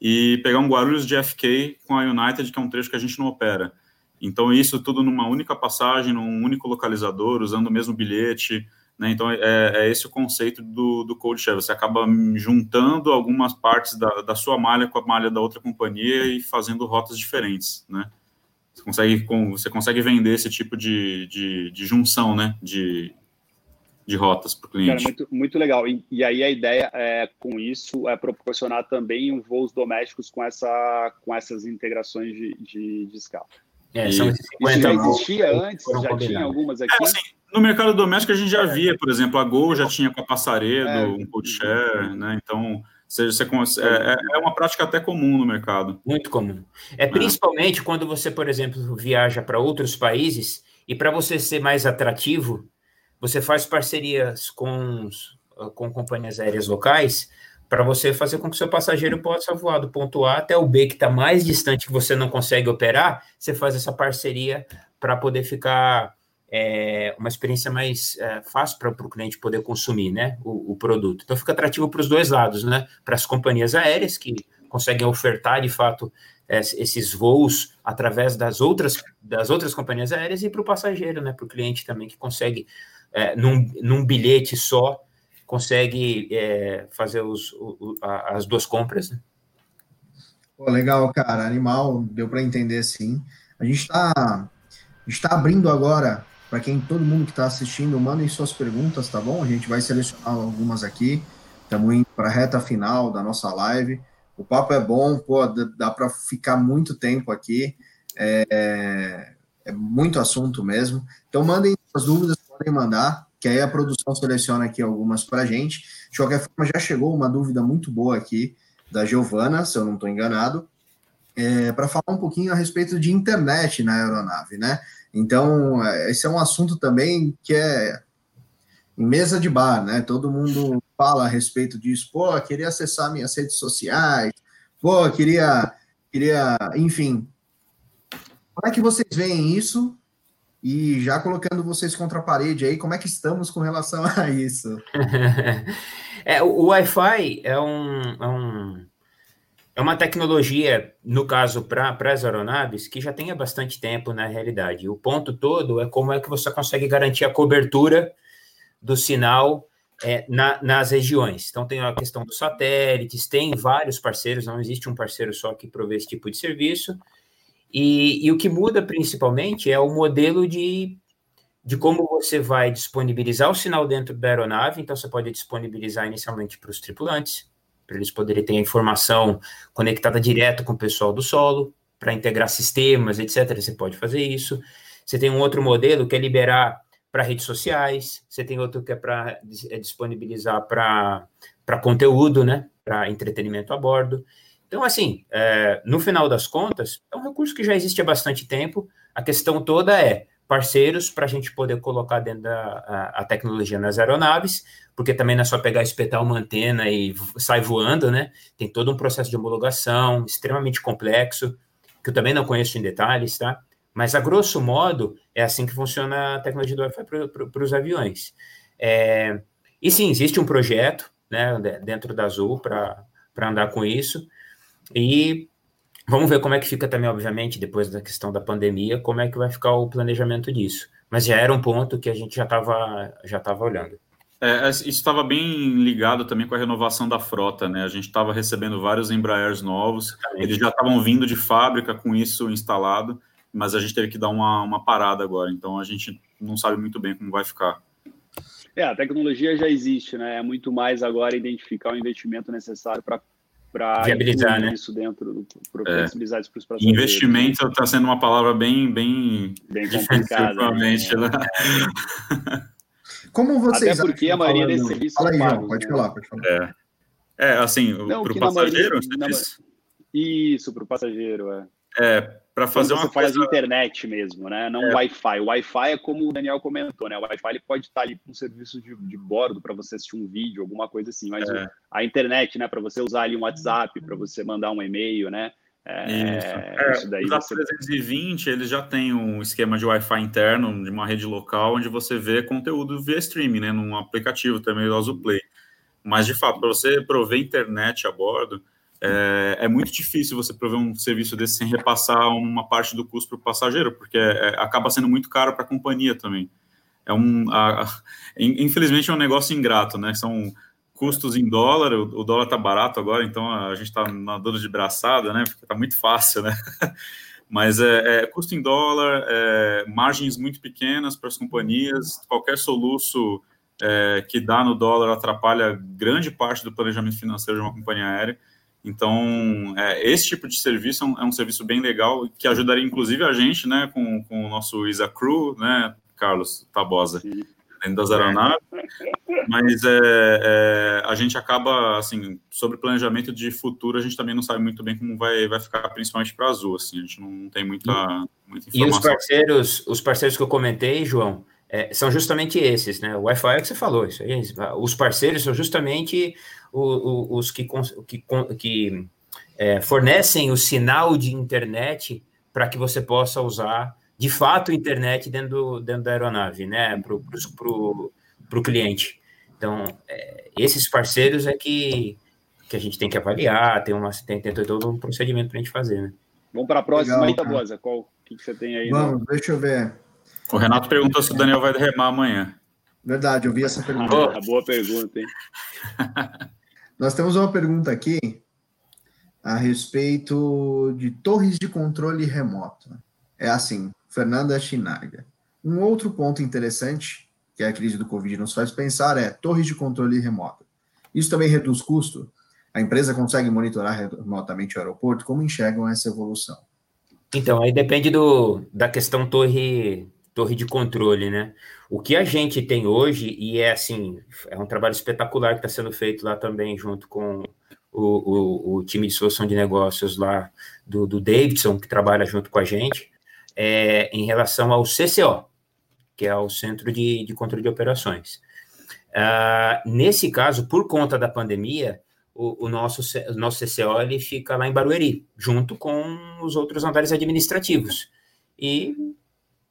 e pegar um Guarulhos de FK com a United, que é um trecho que a gente não opera. Então, isso tudo numa única passagem, num único localizador, usando o mesmo bilhete. Né? Então, é, é, esse o conceito do, do code share. Você acaba juntando algumas partes da, da sua malha com a malha da outra companhia e fazendo rotas diferentes. Né? Você, consegue, você consegue vender esse tipo de, de, de junção né? de, de rotas para o cliente. Cara, muito, muito legal. E, e, aí a ideia é, com isso é proporcionar também voos domésticos com, essa, com essas integrações de, de, de escala. É, são isso já existia antes? Já tinha algumas aqui? É, assim, no mercado doméstico a gente já via, por exemplo, a Gol já tinha com a Passaredo, é, um codeshare, né? Então, você, você, é, é, uma prática até comum no mercado. Muito comum. É principalmente quando você, por exemplo, viaja para outros países e para você ser mais atrativo, você faz parcerias com, com companhias aéreas locais para você fazer com que o seu passageiro possa voar do ponto A até o B, que está mais distante, que você não consegue operar, você faz essa parceria para poder ficar é, uma experiência mais é, fácil para o cliente poder consumir né, o, o produto. Então fica atrativo para os dois lados, né? Para as companhias aéreas que conseguem ofertar de fato esses voos através das outras, das outras companhias aéreas e para o passageiro, né? Para o cliente também que consegue é, num, num bilhete só, consegue é, fazer os, o, as duas compras. Né? Pô, legal, cara, animal, deu para entender sim. A gente está está abrindo agora para quem todo mundo que está assistindo, mandem suas perguntas, tá bom? A gente vai selecionar algumas aqui. Estamos indo para a reta final da nossa live. O papo é bom, pô, dá para ficar muito tempo aqui. É, é, muito assunto mesmo. Então mandem suas dúvidas, podem mandar, que aí a produção seleciona aqui algumas para a gente. De qualquer forma, já chegou uma dúvida muito boa aqui da Giovana, se eu não estou enganado, é, para falar um pouquinho a respeito de internet na aeronave, né? Então, esse é um assunto também que é em mesa de bar, né? Todo mundo fala a respeito disso. Pô, queria acessar minhas redes sociais. Pô, queria, queria, enfim. Como é que vocês veem isso? E já colocando vocês contra a parede aí, como é que estamos com relação a isso? é, o Wi-Fi é, um, é, um, é uma tecnologia, no caso, para as aeronaves, que já tem há bastante tempo na realidade. O ponto todo é como é que você consegue garantir a cobertura do sinal é, na, nas regiões. Então, tem a questão dos satélites, tem vários parceiros, não existe um parceiro só que provê esse tipo de serviço. E, e o que muda principalmente é o modelo de, de como você vai disponibilizar o sinal dentro da aeronave. Então, você pode disponibilizar inicialmente para os tripulantes, para eles poderem ter a informação conectada direto com o pessoal do solo, para integrar sistemas, etc. Você pode fazer isso. Você tem um outro modelo que é liberar para redes sociais, você tem outro que é para é disponibilizar para conteúdo, né? Para entretenimento a bordo. Então, assim, é, no final das contas, é um recurso que já existe há bastante tempo. A questão toda é parceiros para a gente poder colocar dentro da a, a, tecnologia nas aeronaves, porque também não é só pegar, espetar uma antena e sai voando, né? Tem todo um processo de homologação extremamente complexo, que eu também não conheço em detalhes, tá? Mas, a grosso modo, é assim que funciona a tecnologia do Wi-Fi para os aviões. É, e sim, existe um projeto né, dentro da Azul para andar com isso. E vamos ver como é que fica também, obviamente, depois da questão da pandemia, como é que vai ficar o planejamento disso. Mas já era um ponto que a gente já estava já tava olhando. É, isso estava bem ligado também com a renovação da frota, né? A gente estava recebendo vários Embraers novos, Exatamente. eles já estavam vindo de fábrica com isso instalado, mas a gente teve que dar uma, uma parada agora, então a gente não sabe muito bem como vai ficar. É, a tecnologia já existe, né? É muito mais agora identificar o investimento necessário para para viabilizar né? isso dentro do para é. isso para os passageiros. Investimento está sendo uma palavra bem bem, bem complicada. Né? Como vocês Até porque a maioria desses serviços Fala aí, João, pode né? falar, pode falar. É. É, assim, para o passageiro? Maioria, Isso, para o passageiro, é. É, para fazer uma você coisa... faz internet mesmo, né? Não é. Wi-Fi. O Wi-Fi é como o Daniel comentou, né? O Wi-Fi ele pode estar ali com um serviço de, de bordo para você assistir um vídeo, alguma coisa assim. Mas é. a internet, né? Para você usar ali um WhatsApp, para você mandar um e-mail, né? É, isso. É, isso daí os você... 320 eles já têm um esquema de Wi-Fi interno de uma rede local onde você vê conteúdo via streaming, né? Num aplicativo também do Azul Play. Mas de fato, para você prover internet a bordo, é, é, muito difícil você prover um serviço desse sem repassar uma parte do custo para o passageiro, porque é, acaba sendo muito caro para a companhia também. É um, a, infelizmente é um negócio ingrato, né? São custos em dólar, o, o dólar está barato agora, então a gente está nadando de braçada, né? Porque está muito fácil, né? Mas é, é, custo em dólar, é, margens muito pequenas para as companhias, qualquer soluço é, que dá no dólar atrapalha grande parte do planejamento financeiro de uma companhia aérea. Então, é, esse tipo de serviço é um, é um, serviço bem legal que ajudaria, inclusive, a gente, né, com, com o nosso ISA Crew, né, Carlos Tabosa, dentro das aeronaves. Mas é, é, a gente acaba, assim, sobre planejamento de futuro, a gente também não sabe muito bem como vai, vai ficar, principalmente para a Azul, assim, a gente não tem muita, muita informação. E os parceiros, os parceiros que eu comentei, João, é, são justamente esses, né? O Wi-Fi é que você falou, isso aí. Os parceiros são justamente os, os que, que, que é, fornecem o sinal de internet para que você possa usar de fato internet dentro, do, dentro da aeronave, né? Para o cliente. Então, é, esses parceiros é que, que a gente tem que avaliar, tem, uma, tem, tem todo um procedimento para a gente fazer, né? Vamos para a próxima aí, Tabosa. Qual que, que você tem aí? Vamos, deixa eu ver. O Renato perguntou se o Daniel vai remar amanhã. Verdade, eu vi essa pergunta. Ah, boa pergunta, hein? Nós temos uma pergunta aqui a respeito de torres de controle remoto. É assim, Fernanda Chinaga. Um outro ponto interessante que a crise do Covid nos faz pensar é torres de controle remoto. Isso também reduz custo? A empresa consegue monitorar remotamente o aeroporto? Como enxergam essa evolução? Então, aí depende do, da questão torre torre de controle, né? O que a gente tem hoje, e é assim, é um trabalho espetacular que está sendo feito lá também, junto com o, o, o, time de solução de negócios lá do, do Davidson, que trabalha junto com a gente, é, em relação ao CCO, que é o Centro de, de Controle de Operações. Uh, nesse caso, por conta da pandemia, o, o, nosso, o nosso CCO ele fica lá em Barueri, junto com os outros andares administrativos. E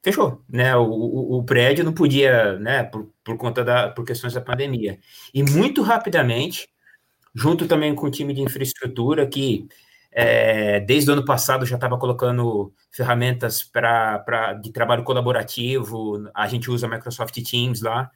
fechou, né? O, o, o, prédio não podia, né? Por, por conta da por questões da pandemia. E muito rapidamente, junto também com o time de infraestrutura que é, desde o ano passado já estava colocando ferramentas para de trabalho colaborativo. A gente usa Microsoft Teams lá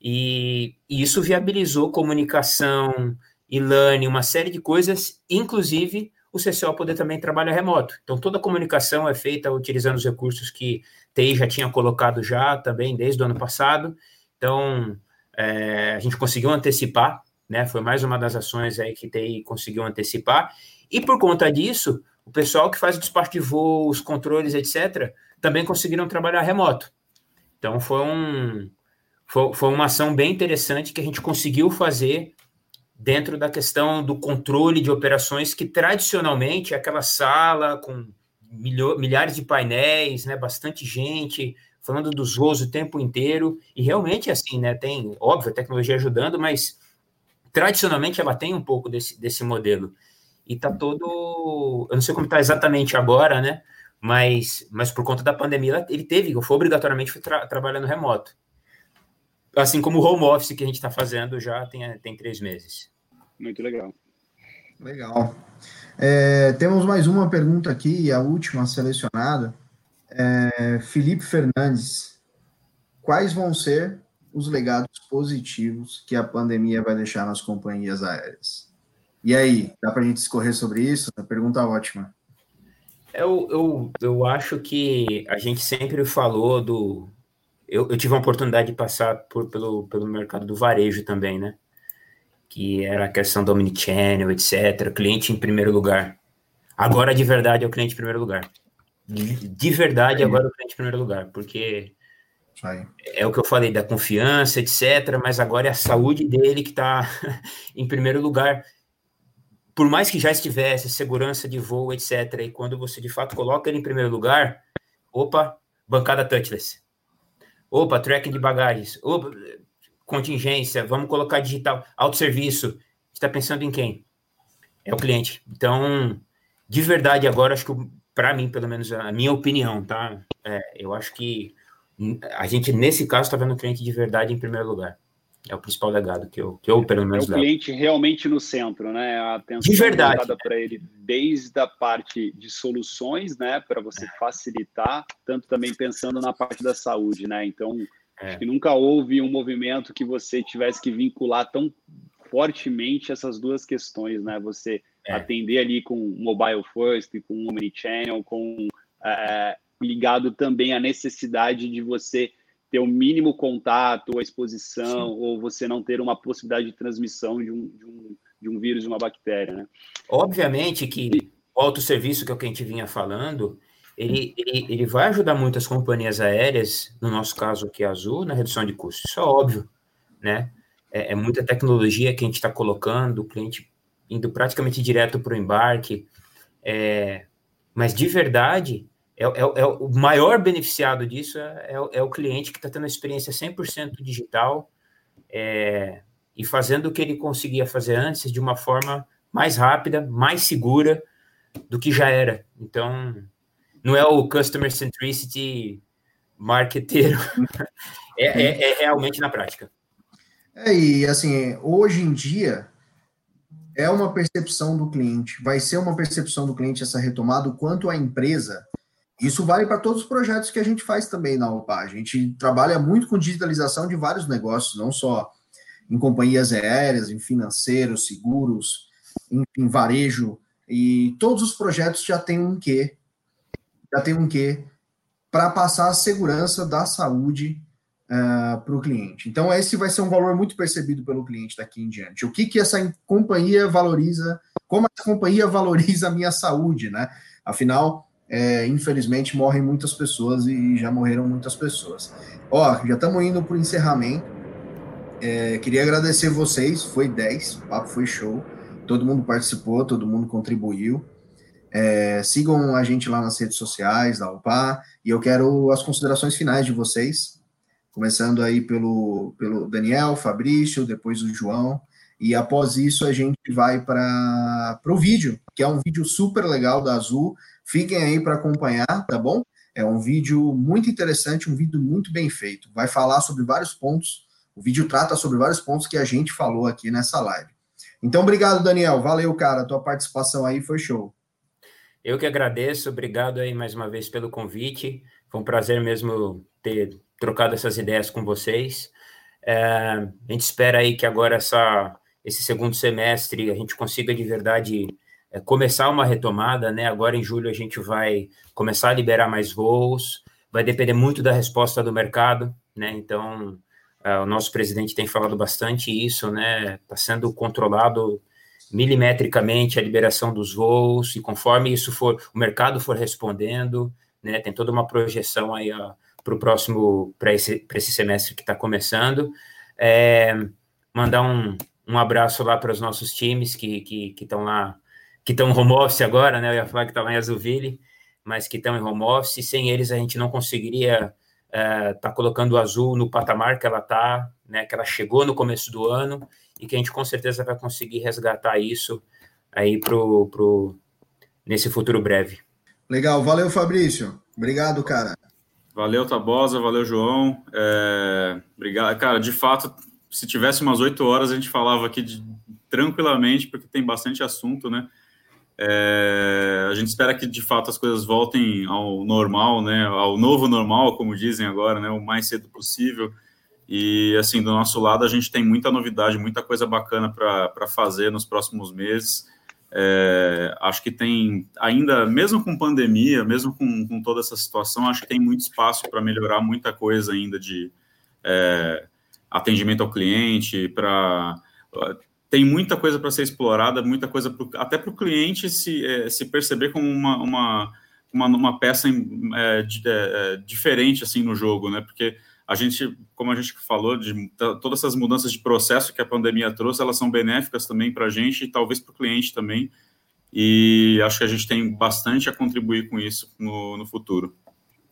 e, e isso viabilizou comunicação, e-learning, uma série de coisas, inclusive o CCO poder também trabalhar remoto. Então, toda a comunicação é feita utilizando os recursos que TI já tinha colocado já também desde o ano passado. Então, é, a gente conseguiu antecipar, né? Foi mais uma das ações aí que TI conseguiu antecipar. E por conta disso, o pessoal que faz o despacho de voo, os controles, etc., também conseguiram trabalhar remoto. Então, foi, um, foi, foi uma ação bem interessante que a gente conseguiu fazer dentro da questão do controle de operações, que tradicionalmente é aquela sala com milhares de painéis, né, bastante gente falando dos voos o tempo inteiro, e realmente assim, né, tem, óbvio, a tecnologia ajudando, mas tradicionalmente ela tem um pouco desse, desse modelo. E tá todo, eu não sei como está exatamente agora, né, mas, mas por conta da pandemia ele teve, foi obrigatoriamente tra trabalhando remoto. Assim como o home office que a gente está fazendo já tem, tem três meses. Muito legal. Legal. É, temos mais uma pergunta aqui, a última selecionada. É, Felipe Fernandes. Quais vão ser os legados positivos que a pandemia vai deixar nas companhias aéreas? E aí, dá para a gente escorrer sobre isso? Pergunta ótima. Eu, eu, eu acho que a gente sempre falou do. Eu, eu tive a oportunidade de passar por, pelo, pelo mercado do varejo também, né? Que era a questão do omnichannel, etc. Cliente em primeiro lugar. Agora, de verdade, é o cliente em primeiro lugar. De, verdade, agora é o cliente em primeiro lugar, porque é o que eu falei da confiança, etc. Mas agora é a saúde dele que está em primeiro lugar. por mais que já estivesse segurança de voo, etc., e quando você de fato coloca ele em primeiro lugar, opa, bancada touchless. Opa, tracking de bagagens. Opa, contingência, vamos colocar digital, autosserviço. está pensando em quem? É o cliente. Então, de verdade, agora, acho que para mim, pelo menos a minha opinião, tá? É, eu acho que a gente, nesse caso, está vendo o cliente de verdade em primeiro lugar. É o principal legado que eu, que eu pelo menos, É o cliente levo. realmente no centro, né? A atenção de verdade. para ele desde a parte de soluções, né? Para você facilitar, tanto também pensando na parte da saúde, né? Então, é. acho que nunca houve um movimento que você tivesse que vincular tão fortemente essas duas questões, né? Você é. atender ali com mobile first, com omnichannel, com é, ligado também à necessidade de você ter o mínimo contato ou exposição, Sim. ou você não ter uma possibilidade de transmissão de um, de um, de um vírus, de uma bactéria, né? Obviamente que o autosserviço, que é o que a gente vinha falando, ele, ele, ele vai ajudar muitas companhias aéreas, no nosso caso aqui, a Azul, na redução de custos. Isso é óbvio, né? É, é muita tecnologia que a gente está colocando, o cliente indo praticamente direto para o embarque. É, mas de verdade, é, é, é, o maior beneficiado disso é, é, é o cliente que está tendo a experiência 100% digital e fazendo o que ele conseguia fazer antes de uma forma mais rápida, mais segura do que já era. Então, não é o customer centricity marqueteiro, é, é, é, realmente na prática. É, e assim, hoje em dia, é uma percepção do cliente, vai ser uma percepção do cliente essa retomada, o quanto a empresa isso vale para todos os projetos que a gente faz também na OPA. A gente trabalha muito com digitalização de vários negócios, não só em companhias aéreas, em financeiros, seguros, em, em varejo, e todos os projetos já têm um quê, já tem um quê para passar a segurança da saúde uh, eh, para o cliente. Então, esse vai ser um valor muito percebido pelo cliente daqui em diante. O que, que essa companhia valoriza, como essa companhia valoriza a minha saúde, né? Afinal, é, infelizmente morrem muitas pessoas e já morreram muitas pessoas. Ó, já estamos indo para o encerramento. É, queria agradecer vocês, foi 10, o papo foi show. Todo mundo participou, todo mundo contribuiu. É, sigam a gente lá nas redes sociais da UPA e eu quero as considerações finais de vocês, começando aí pelo, pelo Daniel, Fabrício, depois o João, e após isso a gente vai para o vídeo, que é um vídeo super legal da Azul, Fiquem aí para acompanhar, tá bom? É um vídeo muito interessante, um vídeo muito bem feito. Vai falar sobre vários pontos. O vídeo trata sobre vários pontos que a gente falou aqui nessa live. Então, obrigado, Daniel. Valeu, cara. Tua participação aí foi show. Eu que agradeço. Obrigado aí mais uma vez pelo convite. Foi um prazer mesmo ter trocado essas ideias com vocês. É, a gente espera aí que agora essa, esse segundo semestre a gente consiga de verdade é, começar uma retomada, né? Agora em julho a gente vai começar a liberar mais voos, vai depender muito da resposta do mercado, né? Então, é, o nosso presidente tem falado bastante isso, né? Está sendo controlado milimetricamente a liberação dos voos, e conforme isso for, o mercado for respondendo, né? Tem toda uma projeção aí para o próximo, para esse, esse semestre que está começando. É, mandar um, um abraço lá para os nossos times que estão lá que estão home office agora, né? Eu ia falar que estava em Azulville, mas que estão em home office. Sem eles, a gente não conseguiria estar uh, tá colocando o Azul no patamar que ela está, né? Que ela chegou no começo do ano e que a gente com certeza vai conseguir resgatar isso aí pro, pro nesse futuro breve. Legal, valeu Fabrício, obrigado, cara. Valeu Tabosa, valeu João, é, obrigado, cara. De fato, se tivesse umas oito horas a gente falava aqui de, tranquilamente porque tem bastante assunto, né? É, a gente espera que de fato as coisas voltem ao normal, né, ao novo normal, como dizem agora, né, o mais cedo possível. E assim, do nosso lado, a gente tem muita novidade, muita coisa bacana para fazer nos próximos meses. É, acho que tem ainda, mesmo com pandemia, mesmo com, com toda essa situação, acho que tem muito espaço para melhorar muita coisa ainda de é, atendimento ao cliente, para tem muita coisa para ser explorada, muita coisa pro, até para o cliente se, é, se perceber como uma, uma, uma, uma peça é, de, é, diferente assim no jogo, né? Porque a gente, como a gente falou, de todas essas mudanças de processo que a pandemia trouxe, elas são benéficas também para a gente e talvez para o cliente também. E acho que a gente tem bastante a contribuir com isso no, no futuro.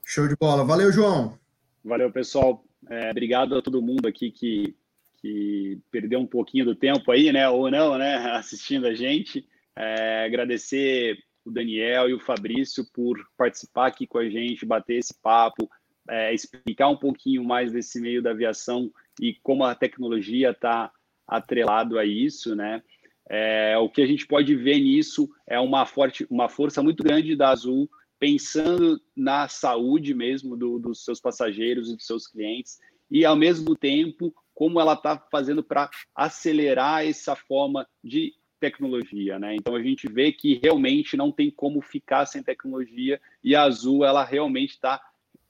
Show de bola. Valeu, João. Valeu, pessoal. É, obrigado a todo mundo aqui que, que perdeu um pouquinho do tempo aí, né? Ou não, né? Assistindo a gente. É, agradecer o Daniel e o Fabrício por participar aqui com a gente, bater esse papo, é, explicar um pouquinho mais desse meio da aviação e como a tecnologia está atrelado a isso, né? É, o que a gente pode ver nisso é uma forte, uma força muito grande da Azul pensando na saúde mesmo do, dos seus passageiros e dos seus clientes e ao mesmo tempo como ela está fazendo para acelerar essa forma de tecnologia, né? Então a gente vê que realmente não tem como ficar sem tecnologia e a Azul ela realmente está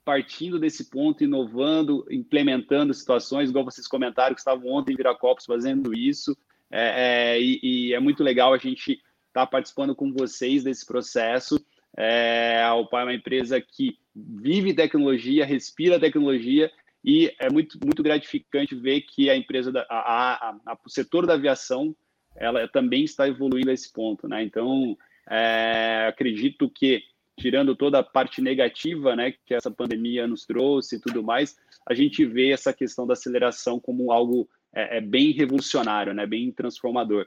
partindo desse ponto, inovando, implementando situações, igual vocês comentaram que estavam ontem em Viracopos fazendo isso, é, é, e, e, é muito legal a gente estar tá participando com vocês desse processo. É, a Opar é uma empresa que vive tecnologia, respira tecnologia, e é muito, muito gratificante ver que a empresa, da, a, a, a, o setor da aviação, ela também está evoluindo a esse ponto, né? Então, é, acredito que tirando toda a parte negativa, né, que essa pandemia nos trouxe e tudo mais, a gente vê essa questão da aceleração como algo é, é bem revolucionário, né, bem transformador.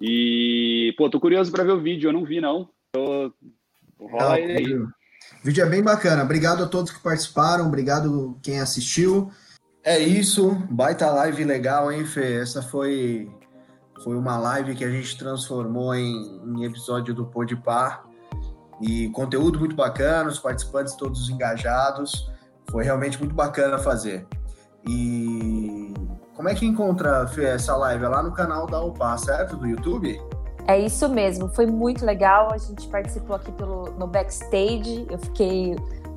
E, pô, tô curioso para ver o vídeo, eu não vi não. Tô... Rola ah, aí. O vídeo é bem bacana. Obrigado a todos que participaram, obrigado quem assistiu. É isso, baita live legal, hein, Fê? Essa foi foi uma live que a gente transformou em, em episódio do Podpar. E conteúdo muito bacana, os participantes todos engajados. Foi realmente muito bacana fazer. E como é que encontra Fê, essa live? É lá no canal da UPA, certo? Do YouTube? É isso mesmo, foi muito legal. A gente participou aqui pelo, no backstage, eu fiquei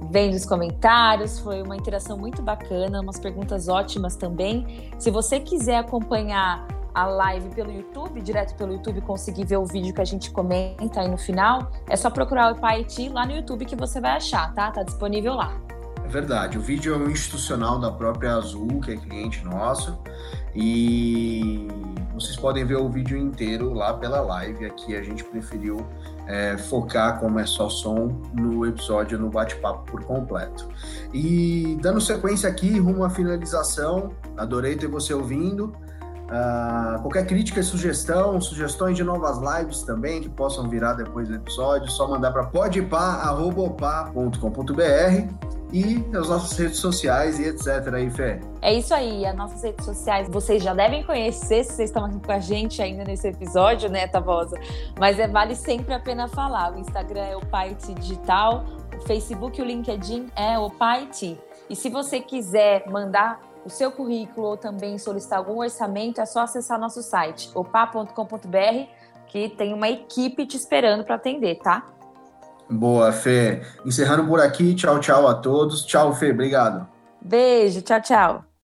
vendo os comentários, foi uma interação muito bacana, umas perguntas ótimas também. Se você quiser acompanhar a live pelo YouTube, direto pelo YouTube, conseguir ver o vídeo que a gente comenta aí no final, é só procurar o Paiti lá no YouTube que você vai achar, tá? Tá disponível lá. É verdade, o vídeo é um institucional da própria Azul, que é cliente nosso, e vocês podem ver o vídeo inteiro lá pela live. Aqui a gente preferiu é, focar, como é só som, no episódio, no bate-papo por completo. E dando sequência aqui, rumo à finalização, adorei ter você ouvindo. Uh, qualquer crítica e sugestão, sugestões de novas lives também que possam virar depois do episódio, só mandar para podpar.com.br e as nossas redes sociais e etc. aí, Fê. É isso aí, as nossas redes sociais vocês já devem conhecer se vocês estão aqui com a gente ainda nesse episódio, né, Tavosa? Mas é, vale sempre a pena falar. O Instagram é o Paiti Digital, o Facebook e o LinkedIn é o Paiti. E se você quiser mandar o seu currículo ou também solicitar algum orçamento, é só acessar nosso site, opa.com.br, que tem uma equipe te esperando para atender, tá? Boa, Fê. Encerrando por aqui, tchau, tchau a todos. Tchau, Fê, obrigado. Beijo, tchau, tchau.